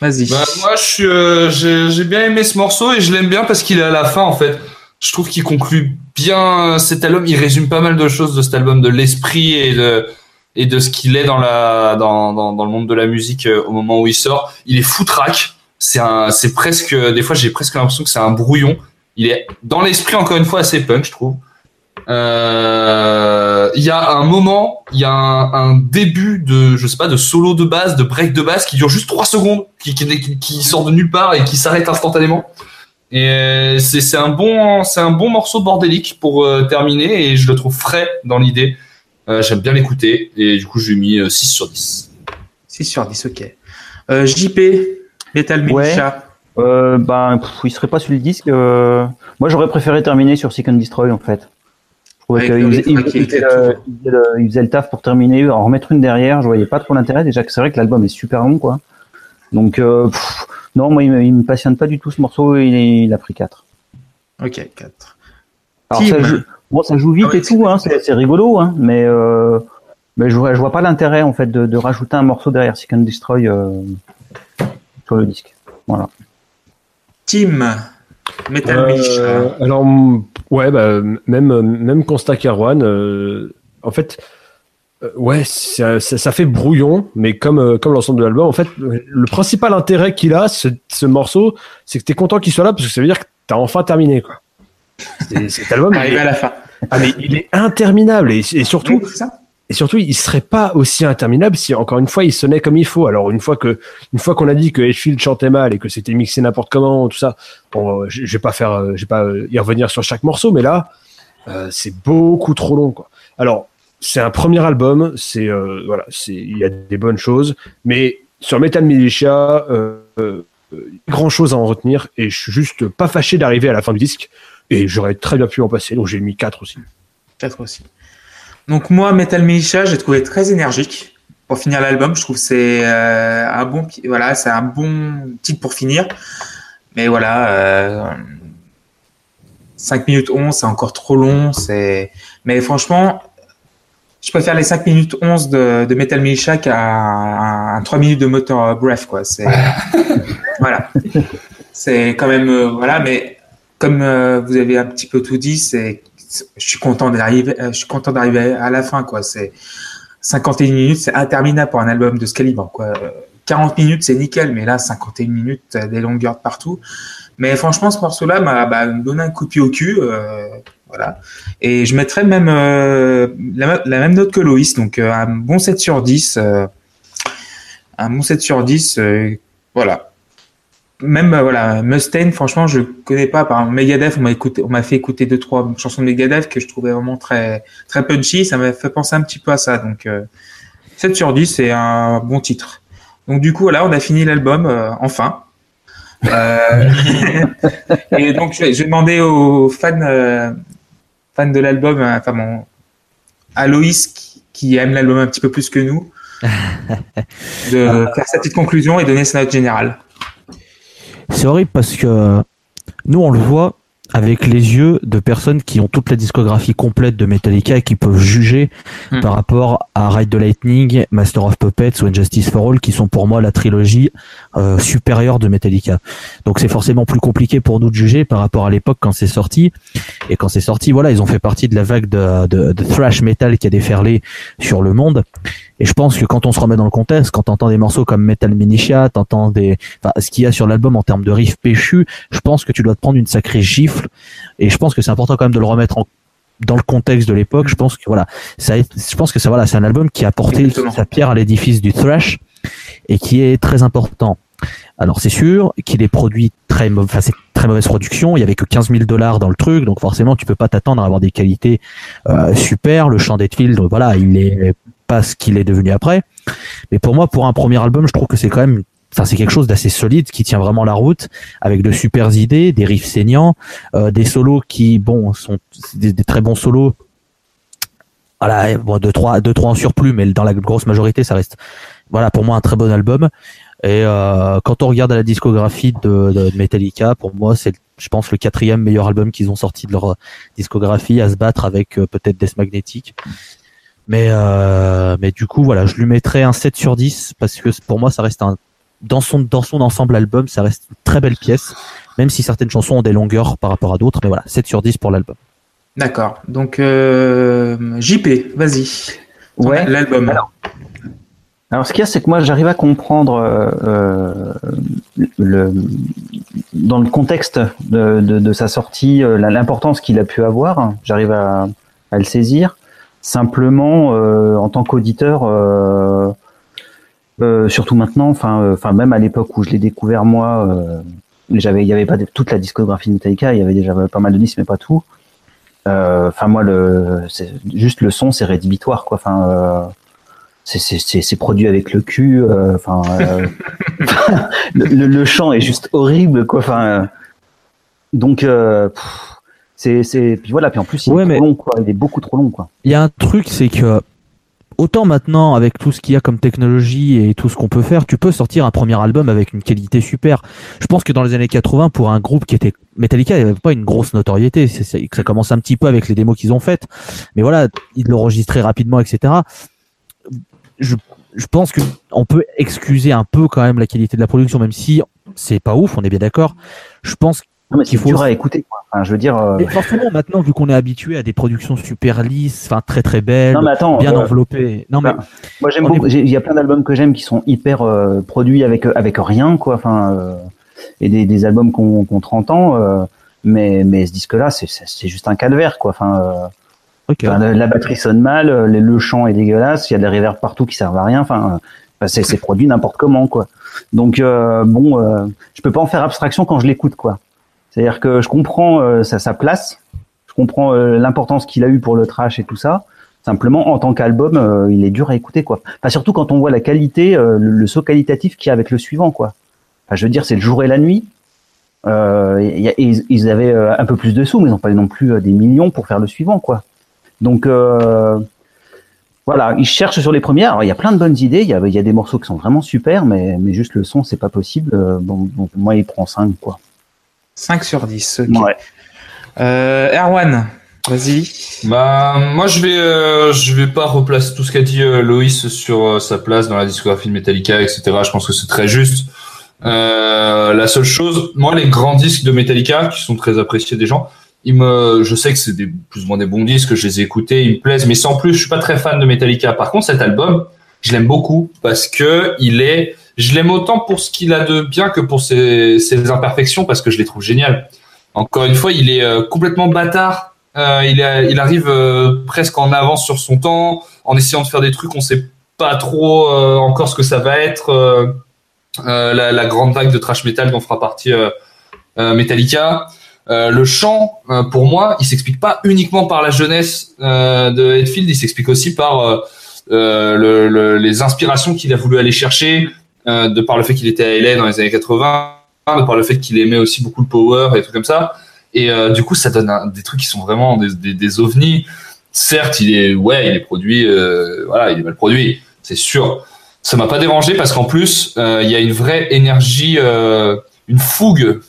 Vas-y. Bah, moi, euh, j'ai, bien aimé ce morceau et je l'aime bien parce qu'il est à la fin, en fait. Je trouve qu'il conclut bien cet album. Il résume pas mal de choses de cet album, de l'esprit et de, et de ce qu'il est dans la, dans, dans, dans le monde de la musique euh, au moment où il sort. Il est foutraque. C'est presque, des fois, j'ai presque l'impression que c'est un brouillon. Il est, dans l'esprit, encore une fois, assez punk, je trouve. Euh, il y a un moment, il y a un, un début de, je sais pas, de solo de basse, de break de basse qui dure juste 3 secondes, qui, qui, qui sort de nulle part et qui s'arrête instantanément. Et euh, c'est c'est un bon, c'est un bon morceau bordélique pour euh, terminer et je le trouve frais dans l'idée. Euh, J'aime bien l'écouter et du coup je lui ai mis euh, 6 sur 10. 6 sur 10, ok. Euh, JP, Metal Ouais. Militia. Euh, ben, pff, il serait pas sur le disque. euh, Moi, j'aurais préféré terminer sur Seek and Destroy, en fait. Trouvais qu'il faisait, il, faisait le, il faisait le- taf pour terminer, en remettre une derrière. Je voyais pas trop l'intérêt. Déjà que c'est vrai que l'album est super long, quoi. Donc, euh, pff, non, moi, il me, il me passionne pas du tout ce morceau. Il, est- il a pris 4. Ok, 4. Alors, Tim. ça joue, bon, ça joue vite Ah et tout, hein, c'est rigolo, hein, mais, euh, mais je vois, je vois pas l'intérêt en fait de, de rajouter un morceau derrière Seek and Destroy euh, sur le disque. Voilà. Team Metal Euh, Militia. alors, ouais, bah, même, même constat qu'Erwan. euh, en fait, euh, ouais, ça, ça, ça fait brouillon, mais comme, euh, comme l'ensemble de l'album, en fait, le principal intérêt qu'il a, ce, ce morceau, c'est que t'es content qu'il soit là parce que ça veut dire que t'as enfin terminé, quoi. C'est- Cet album, Arrivé est, à la fin. ah, mais il est interminable et, et surtout, Oui, c'est ça et surtout, il serait pas aussi interminable si encore une fois il sonnait comme il faut. Alors une fois que, une fois qu'on a dit que Edgefield chantait mal et que c'était mixé n'importe comment, tout ça, bon, euh, je vais pas faire, euh, je vais pas euh, y revenir sur chaque morceau, mais là, c'est beaucoup trop long. Alors c'est un premier album, c'est voilà, c'est il y a des bonnes choses, mais sur Metal Militia, euh, grand chose à en retenir et je suis juste pas fâché d'arriver à la fin du disque et j'aurais très bien pu en passer, donc j'ai mis 4 aussi. 4 aussi. Donc moi, Metal Militia, j'ai trouvé très énergique pour finir l'album. Je trouve que c'est euh, un bon, voilà, c'est un bon titre pour finir. Mais voilà, euh, 5 minutes 11, c'est encore trop long. C'est, mais franchement, je préfère les 5 minutes 11 de, de Metal Militia qu'à un, un 3 minutes de Motor Breath, quoi. C'est, voilà. C'est quand même, euh, voilà, mais comme euh, vous avez un petit peu tout dit, c'est- je suis content d'arriver, euh, je suis content d'arriver à la fin, quoi. C'est 51 minutes, c'est interminable pour un album de ce calibre, quoi. Euh, 40 minutes, c'est nickel, mais là, 51 minutes, des longueurs de partout. Mais franchement, ce morceau-là m'a bah, donné un coup de pied au cul, euh, voilà. Et je mettrais même euh, la, même note que Loïs, donc euh, un bon 7 sur 10, euh, un bon 7 sur 10, euh, voilà même euh, voilà Mustaine franchement je connais pas. Par exemple, Megadeth on m'a écouté on m'a fait écouter deux trois chansons de Megadeth que je trouvais vraiment très très punchy. Ça m'a fait penser un petit peu à ça. Donc euh, 7 sur 10 c'est un bon titre. Donc du coup voilà on a fini l'album euh, enfin. Euh, et donc je vais, je demander aux fans euh, fans de l'album euh, enfin bon à Loïs qui, qui aime l'album un petit peu plus que nous de faire sa petite conclusion et donner sa note générale C'est horrible parce que nous, on le voit avec les yeux de personnes qui ont toute la discographie complète de Metallica et qui peuvent juger Hmm. par rapport à Ride the Lightning, Master of Puppets ou Injustice for All, qui sont pour moi la trilogie euh, supérieure de Metallica. Donc c'est forcément plus compliqué pour nous de juger par rapport à l'époque quand c'est sorti. Et quand c'est sorti, voilà, ils ont fait partie de la vague de, de, de thrash metal qui a déferlé sur le monde. Et je pense que quand on se remet dans le contexte, quand t'entends des morceaux comme Metal Minitia, t'entends des, enfin, ce qu'il y a sur l'album en termes de riffs péchus, je pense que tu dois te prendre une sacrée gifle. Et je pense que c'est important quand même de le remettre en, dans le contexte de l'époque. Je pense que voilà, ça, je pense que ça, voilà, c'est un album qui a apporté Exactement. sa pierre à l'édifice du thrash et qui est très important. Alors c'est sûr qu'il est produit très enfin c'est très mauvaise production. Il y avait que 15 000 dollars dans le truc, donc forcément tu peux pas t'attendre à avoir des qualités euh, super. Le chant d'Hetfield, voilà, il est pas ce qu'il est devenu après. Mais pour moi, pour un premier album, je trouve que c'est quand même, enfin c'est quelque chose d'assez solide qui tient vraiment la route, avec de super idées, des riffs saignants, euh, des solos qui, bon, sont des, très bons solos. Voilà, bon, deux trois, deux trois en surplus, mais dans la grosse majorité, ça reste, voilà, pour moi un très bon album. Et euh, quand on regarde la discographie de, Metallica, pour moi, c'est, je pense, le quatrième meilleur album qu'ils ont sorti de leur discographie, à se battre avec euh, peut-être Death Magnetic. Mais euh, mais du coup, voilà, je lui mettrais un 7 sur 10 parce que pour moi, ça reste un dans son dans son ensemble album, ça reste une très belle pièce, même si certaines chansons ont des longueurs par rapport à d'autres. Mais voilà, 7 sur 10 pour l'album. D'accord. Donc, euh, JP, vas-y. Ouais. L'album. Alors, Alors, ce qu'il y a, c'est que moi, j'arrive à comprendre euh, euh, le, dans le contexte de, de, de sa sortie, euh, l'importance qu'il a pu avoir. J'arrive à, à le saisir. Simplement, euh, en tant qu'auditeur, euh, surtout maintenant, enfin, euh, enfin même à l'époque où je l'ai découvert moi, euh, j'avais, il y avait pas de- toute la discographie de Metallica, il y avait déjà pas mal de disques, mais pas tout. Enfin, moi, le, juste le son, c'est rédhibitoire, quoi. Enfin. c'est- produit avec le cul enfin le, le- le chant est juste horrible quoi enfin donc C'est, c'est, puis voilà, puis en plus, il Ouais, est mais- trop long, quoi. Il est beaucoup trop long, quoi. Il y a un truc, c'est que autant maintenant, avec tout ce qu'il y a comme technologie et tout ce qu'on peut faire, tu peux sortir un premier album avec une qualité super. Je pense que dans les années 80, pour un groupe qui était Metallica, il avait pas une grosse notoriété. Que ça commence un petit peu avec les démos qu'ils ont faites. Mais voilà, ils l'enregistraient rapidement, etc. Je, je pense que on peut excuser un peu quand même la qualité de la production, même si c'est pas ouf, on est bien d'accord. Je pense Non, mais c'est faut- dur à écouter, quoi. Enfin, je veux dire. euh, mais forcément, maintenant, vu qu'on est habitué à des productions super lisses, enfin très très belles, Non, mais attends. bien euh, enveloppées. Non, mais Moi, j'aime beaucoup. Il y a plein d'albums que j'aime qui sont hyper euh, produits avec euh, avec rien, quoi. Enfin, euh, et des, des albums qu'on qu'on 30 ans. euh, mais mais ce disque-là, c'est c'est c'est juste un calvaire, quoi. Enfin, euh, ok. enfin, la, la batterie sonne mal, le, le chant est dégueulasse, il y a des reverbs partout qui servent à rien. Enfin, c'est c'est produit n'importe comment, quoi. Donc euh, bon, euh, je peux pas en faire abstraction quand je l'écoute, quoi. C'est-à-dire que je comprends euh, sa, place, je comprends euh, l'importance qu'il a eu pour le trash et tout ça. Simplement, en tant qu'album, euh, il est dur à écouter, quoi. Enfin, surtout quand on voit la qualité, le, saut qualitatif qu'il y a avec le suivant, quoi. Je veux dire, c'est le jour et la nuit. Euh, a- ils, avaient un peu plus de sous, mais ils n'ont pas non plus des millions pour faire le suivant, quoi. Donc voilà, ils cherchent sur les premières. Alors, il y a plein de bonnes idées. Il y a, des morceaux qui sont vraiment super, mais, juste le son, c'est pas possible. Bon, donc moi, il prend 5, quoi. 5 sur 10. ok. Ouais. Euh, Erwan, vas-y. Bah, moi, je vais, euh, je vais pas replacer tout ce qu'a dit euh, Loïs sur euh, sa place dans la discographie de Metallica, etc. Je pense que c'est très juste. Euh, la seule chose, moi, les grands disques de Metallica, qui sont très appréciés des gens, ils me, je sais que c'est des, plus ou moins des bons disques, je les ai écoutés, ils me plaisent, mais sans plus, je suis pas très fan de Metallica. Par contre, cet album, je l'aime beaucoup parce que il est, je l'aime autant pour ce qu'il a de bien que pour ses, imperfections parce que je les trouve géniales. Encore une fois, il est euh, complètement bâtard. Euh, il, arrive euh, presque en avance sur son temps, en essayant de faire des trucs, on sait pas trop encore ce que ça va être. la, grande vague de trash metal dont fera partie Metallica. Le chant, pour moi, il s'explique pas uniquement par la jeunesse de Hetfield, il s'explique aussi par le- le- les inspirations qu'il a voulu aller chercher, euh, de par le fait qu'il était à LA dans les années 80, de par le fait qu'il aimait aussi beaucoup le power et trucs comme ça. Et euh, du coup, ça donne des trucs qui sont vraiment des, des, des ovnis. Certes, il est ouais, il est produit, euh, voilà, il est mal produit, c'est sûr. Ça m'a pas dérangé parce qu'en plus, euh, il y a une vraie énergie, euh, une fougue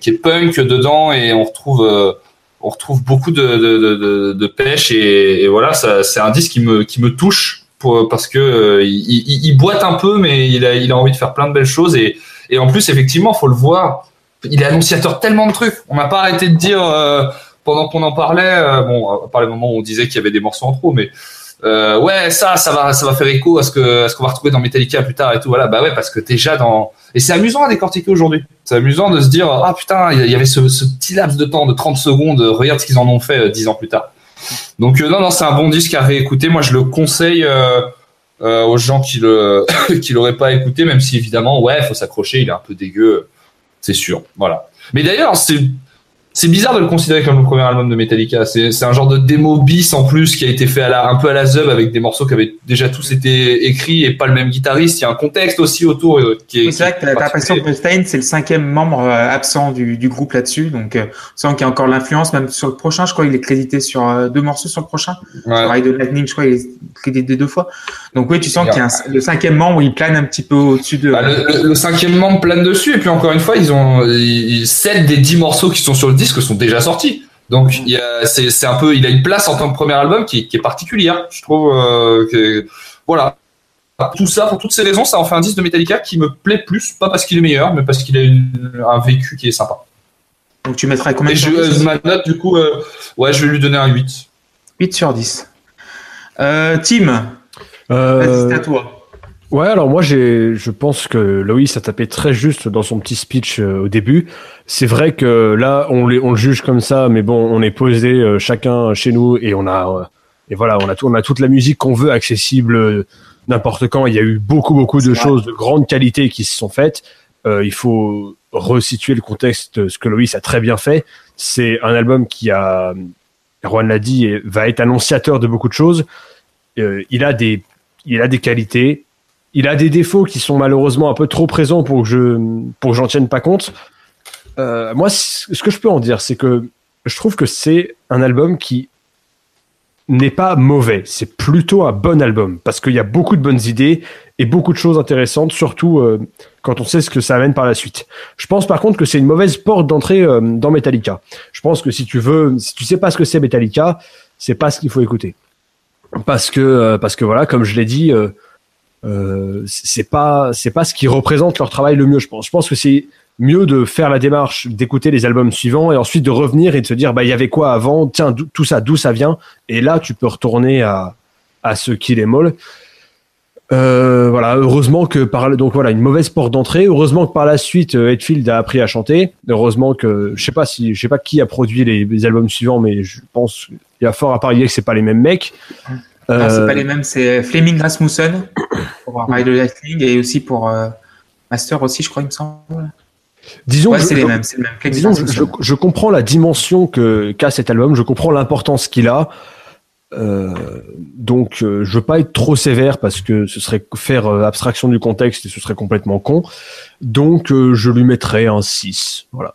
qui est punk dedans et on retrouve, on retrouve beaucoup de, de, de, de, pêche et, et voilà, c'est un disque qui me, qui me touche parce que euh, il, boite un peu, mais il a, envie de faire plein de belles choses et, en plus, effectivement, faut le voir. Il est annonciateur tellement de trucs. On m'a pas arrêté de dire euh, pendant qu'on en parlait. euh, bon, à part les moments où on disait qu'il y avait des morceaux en trop, mais ouais, ça, ça va, ça va faire écho à ce qu'on va retrouver dans Metallica plus tard et tout. Voilà, bah ouais, parce que déjà dans et c'est amusant à décortiquer aujourd'hui. C'est amusant de se dire ah putain, il y avait ce, ce petit laps de temps de 30 secondes. Regarde ce qu'ils en ont fait euh, 10 ans plus tard. Donc euh, non, non, c'est un bon disque à réécouter. Moi, je le conseille euh, euh, aux gens qui le l'auraient pas écouté, même si évidemment, ouais, faut s'accrocher. Il est un peu dégueu, c'est sûr. Voilà. Mais d'ailleurs, c'est c'est bizarre de le considérer comme le premier album de Metallica. C'est un genre de démo bis en plus qui a été fait à la, un peu à la zub avec des morceaux qui avaient déjà tous été écrits et pas le même guitariste. Il y a un contexte aussi autour euh, qui est. C'est vrai que t'as l'impression que Mustaine, c'est le cinquième membre euh, absent du, du groupe là-dessus. Donc, euh, on sent qu'il y a encore l'influence, même sur le prochain. Je crois qu'il est crédité sur euh, deux morceaux sur le prochain. Ouais. Of Lightning, je crois qu'il est crédité deux fois. Donc, oui, tu sens qu'il y a un- le cinquième membre, il plane un petit peu au-dessus de. Bah, le, le- le cinquième membre plane dessus et puis encore une fois ils ont ils, 7 des 10 morceaux qui sont sur le disque sont déjà sortis. Donc il y a c'est c'est un peu il a une place en tant que premier album qui, qui est particulière je trouve euh, que voilà. Tout ça pour toutes ces raisons ça en fait un disque de Metallica qui me plaît plus pas parce qu'il est meilleur mais parce qu'il a une- un vécu qui est sympa. Donc, tu mettrais combien et de je, sur 10 euh, ma note du coup euh, ouais je vais lui donner un 8 8 sur 10. Euh, Tim, Euh, vas-y, c'est à toi. Ouais, alors moi j'ai, je pense que Loïs a tapé très juste dans son petit speech euh, au début. C'est vrai que là on, les, on le juge comme ça, mais bon, on est posé euh, chacun chez nous et on a euh, et voilà, on a tout, on a toute la musique qu'on veut accessible n'importe quand. Il y a eu beaucoup beaucoup de choses de grande qualité qui se sont faites. Il faut resituer le contexte, ce que Loïs a très bien fait. C'est un album qui a, Erwan l'a dit, va être annonciateur de beaucoup de choses. Il a des, il a des qualités, il a des défauts qui sont malheureusement un peu trop présents pour que je pour j'en tienne pas compte. Euh, moi, ce que je peux en dire, c'est que je trouve que c'est un album qui n'est pas mauvais, c'est plutôt un bon album parce qu'il y a beaucoup de bonnes idées et beaucoup de choses intéressantes, surtout euh, quand on sait ce que ça amène par la suite. Je pense par contre que c'est une mauvaise porte d'entrée euh, dans Metallica. Je pense que si tu veux, si tu sais pas ce que c'est Metallica, c'est pas ce qu'il faut écouter parce que parce que voilà, comme je l'ai dit, c'est pas c'est pas ce qui représente leur travail le mieux. Je pense. Je pense que c'est mieux de faire la démarche d'écouter les albums suivants et ensuite de revenir et de se dire bah il y avait quoi avant? Tiens tout ça d'où ça vient? Et là tu peux retourner à à ce qu'il est molle. Euh, voilà. Heureusement que par donc voilà une mauvaise porte d'entrée. Heureusement que par la suite euh, Hetfield a appris à chanter. Heureusement que je sais pas si je sais pas qui a produit les, albums suivants mais je pense il y a fort à parier que c'est pas les mêmes mecs c'est pas les mêmes c'est Fleming Rasmussen pour Ride the Lightning et aussi pour euh, Master aussi je crois il me semble Disons, c'est les mêmes. je, comprends la dimension que qu'a cet album, je comprends l'importance qu'il a. Euh, donc, euh, je veux pas être trop sévère parce que ce serait faire euh, abstraction du contexte et ce serait complètement con. Donc, je lui mettrais un 6. Voilà.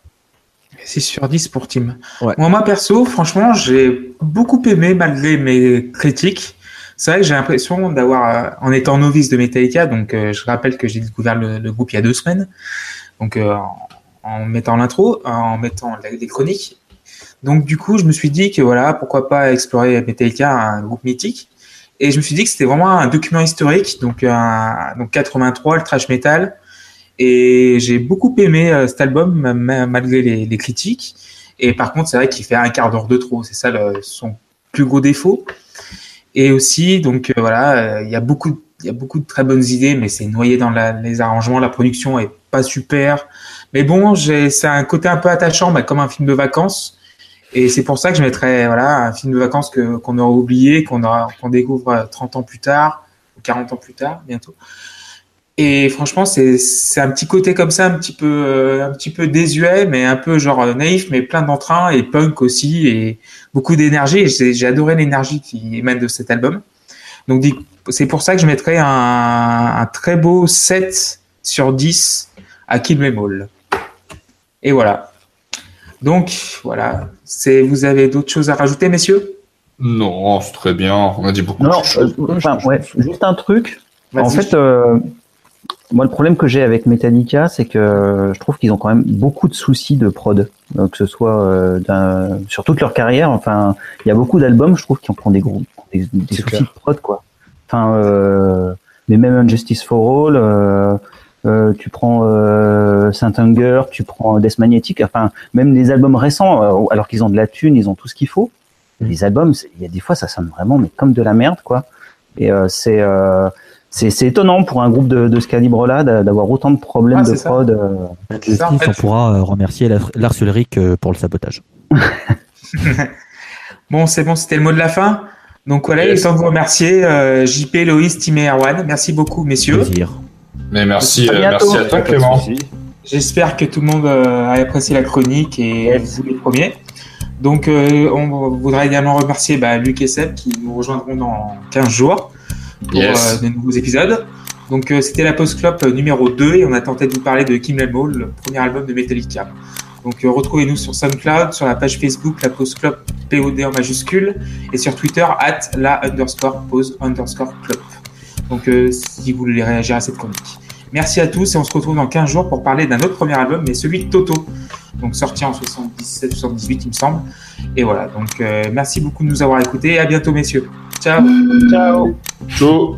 6 sur 10 pour Tim. moi, perso, franchement, j'ai beaucoup aimé malgré mes critiques. C'est vrai que j'ai l'impression d'avoir, en étant novice de Metallica, donc je rappelle que j'ai découvert le, groupe il y a deux semaines, donc euh, en mettant l'intro, en mettant les chroniques. Donc du coup, je me suis dit que voilà, pourquoi pas explorer Metallica, un groupe mythique. Et je me suis dit que c'était vraiment un document historique, donc, donc 83, le trash metal. Et j'ai beaucoup aimé euh, cet album, malgré les, critiques. Et par contre, c'est vrai qu'il fait un quart d'heure de trop. C'est ça son plus gros défaut. Et aussi, donc euh, voilà, il y a beaucoup, y a beaucoup de très bonnes idées, mais c'est noyé dans les arrangements. La production est pas super. Mais bon, c'est un côté un peu attachant, mais comme un film de vacances. Et c'est pour ça que je mettrais voilà, un film de vacances qu'on aura oublié, qu'on, aura, découvre 30 ans plus tard, ou 40 ans plus tard, bientôt. Et franchement, c'est, c'est un petit côté comme ça, un petit peu, euh, un petit peu désuet, mais un peu genre naïf, mais plein d'entrain et punk aussi, et beaucoup d'énergie. Et j'ai, j'ai adoré l'énergie qui émane de cet album. Donc, c'est pour ça que je mettrais un, un très beau 7 sur 10 à Kill Et voilà. Donc, voilà. C'est, vous avez d'autres choses à rajouter, messieurs? Non, c'est très bien. On a dit beaucoup de choses. Euh, juste un truc. En fait, euh, moi, le problème que j'ai avec Metallica, c'est que je trouve qu'ils ont quand même beaucoup de soucis de prod. Euh, que ce soit sur toute leur carrière. Enfin, il y a beaucoup d'albums, je trouve, qui en prend des gros, des, soucis de prod, quoi. Enfin, mais même Injustice for All, euh, tu prends euh, Saint Anger, tu prends Death Magnetic, enfin même les albums récents, euh, alors qu'ils ont de la thune, ils ont tout ce qu'il faut. Mm. Les albums, il y a des fois ça sonne vraiment mais comme de la merde quoi. Et c'est c'est étonnant pour un groupe de, ce calibre-là d'avoir autant de problèmes de prod. on pourra remercier Lars Ulrich pour le sabotage. bon, c'est bon, c'était le mot de la fin. Donc voilà, il faut vous remercier JP, Loïs, Tim et Erwan. Merci beaucoup, messieurs. Plaisir. Mais merci, à, merci à toi, Clément. J'espère que tout le monde euh, a apprécié la chronique et vous les premiers. Donc, euh, on voudrait également remercier bah, Luc et Seb qui nous rejoindront dans 15 jours pour euh, de nouveaux épisodes. Donc, c'était la Post Club numéro 2 et on a tenté de vous parler de Kim Lemmo, le premier album de Metallica. Donc, retrouvez-nous sur SoundCloud, sur la page Facebook, la Post Club POD en majuscule et sur Twitter, at la underscore pose underscore club. Donc, euh, si vous voulez réagir à cette chronique. Merci à tous et on se retrouve dans 15 jours pour parler d'un autre premier album, mais celui de Toto. Donc, sorti en 77-78, il me semble. Et voilà. Donc, euh, merci beaucoup de nous avoir écoutés et à bientôt, messieurs. 加油，加油，祝。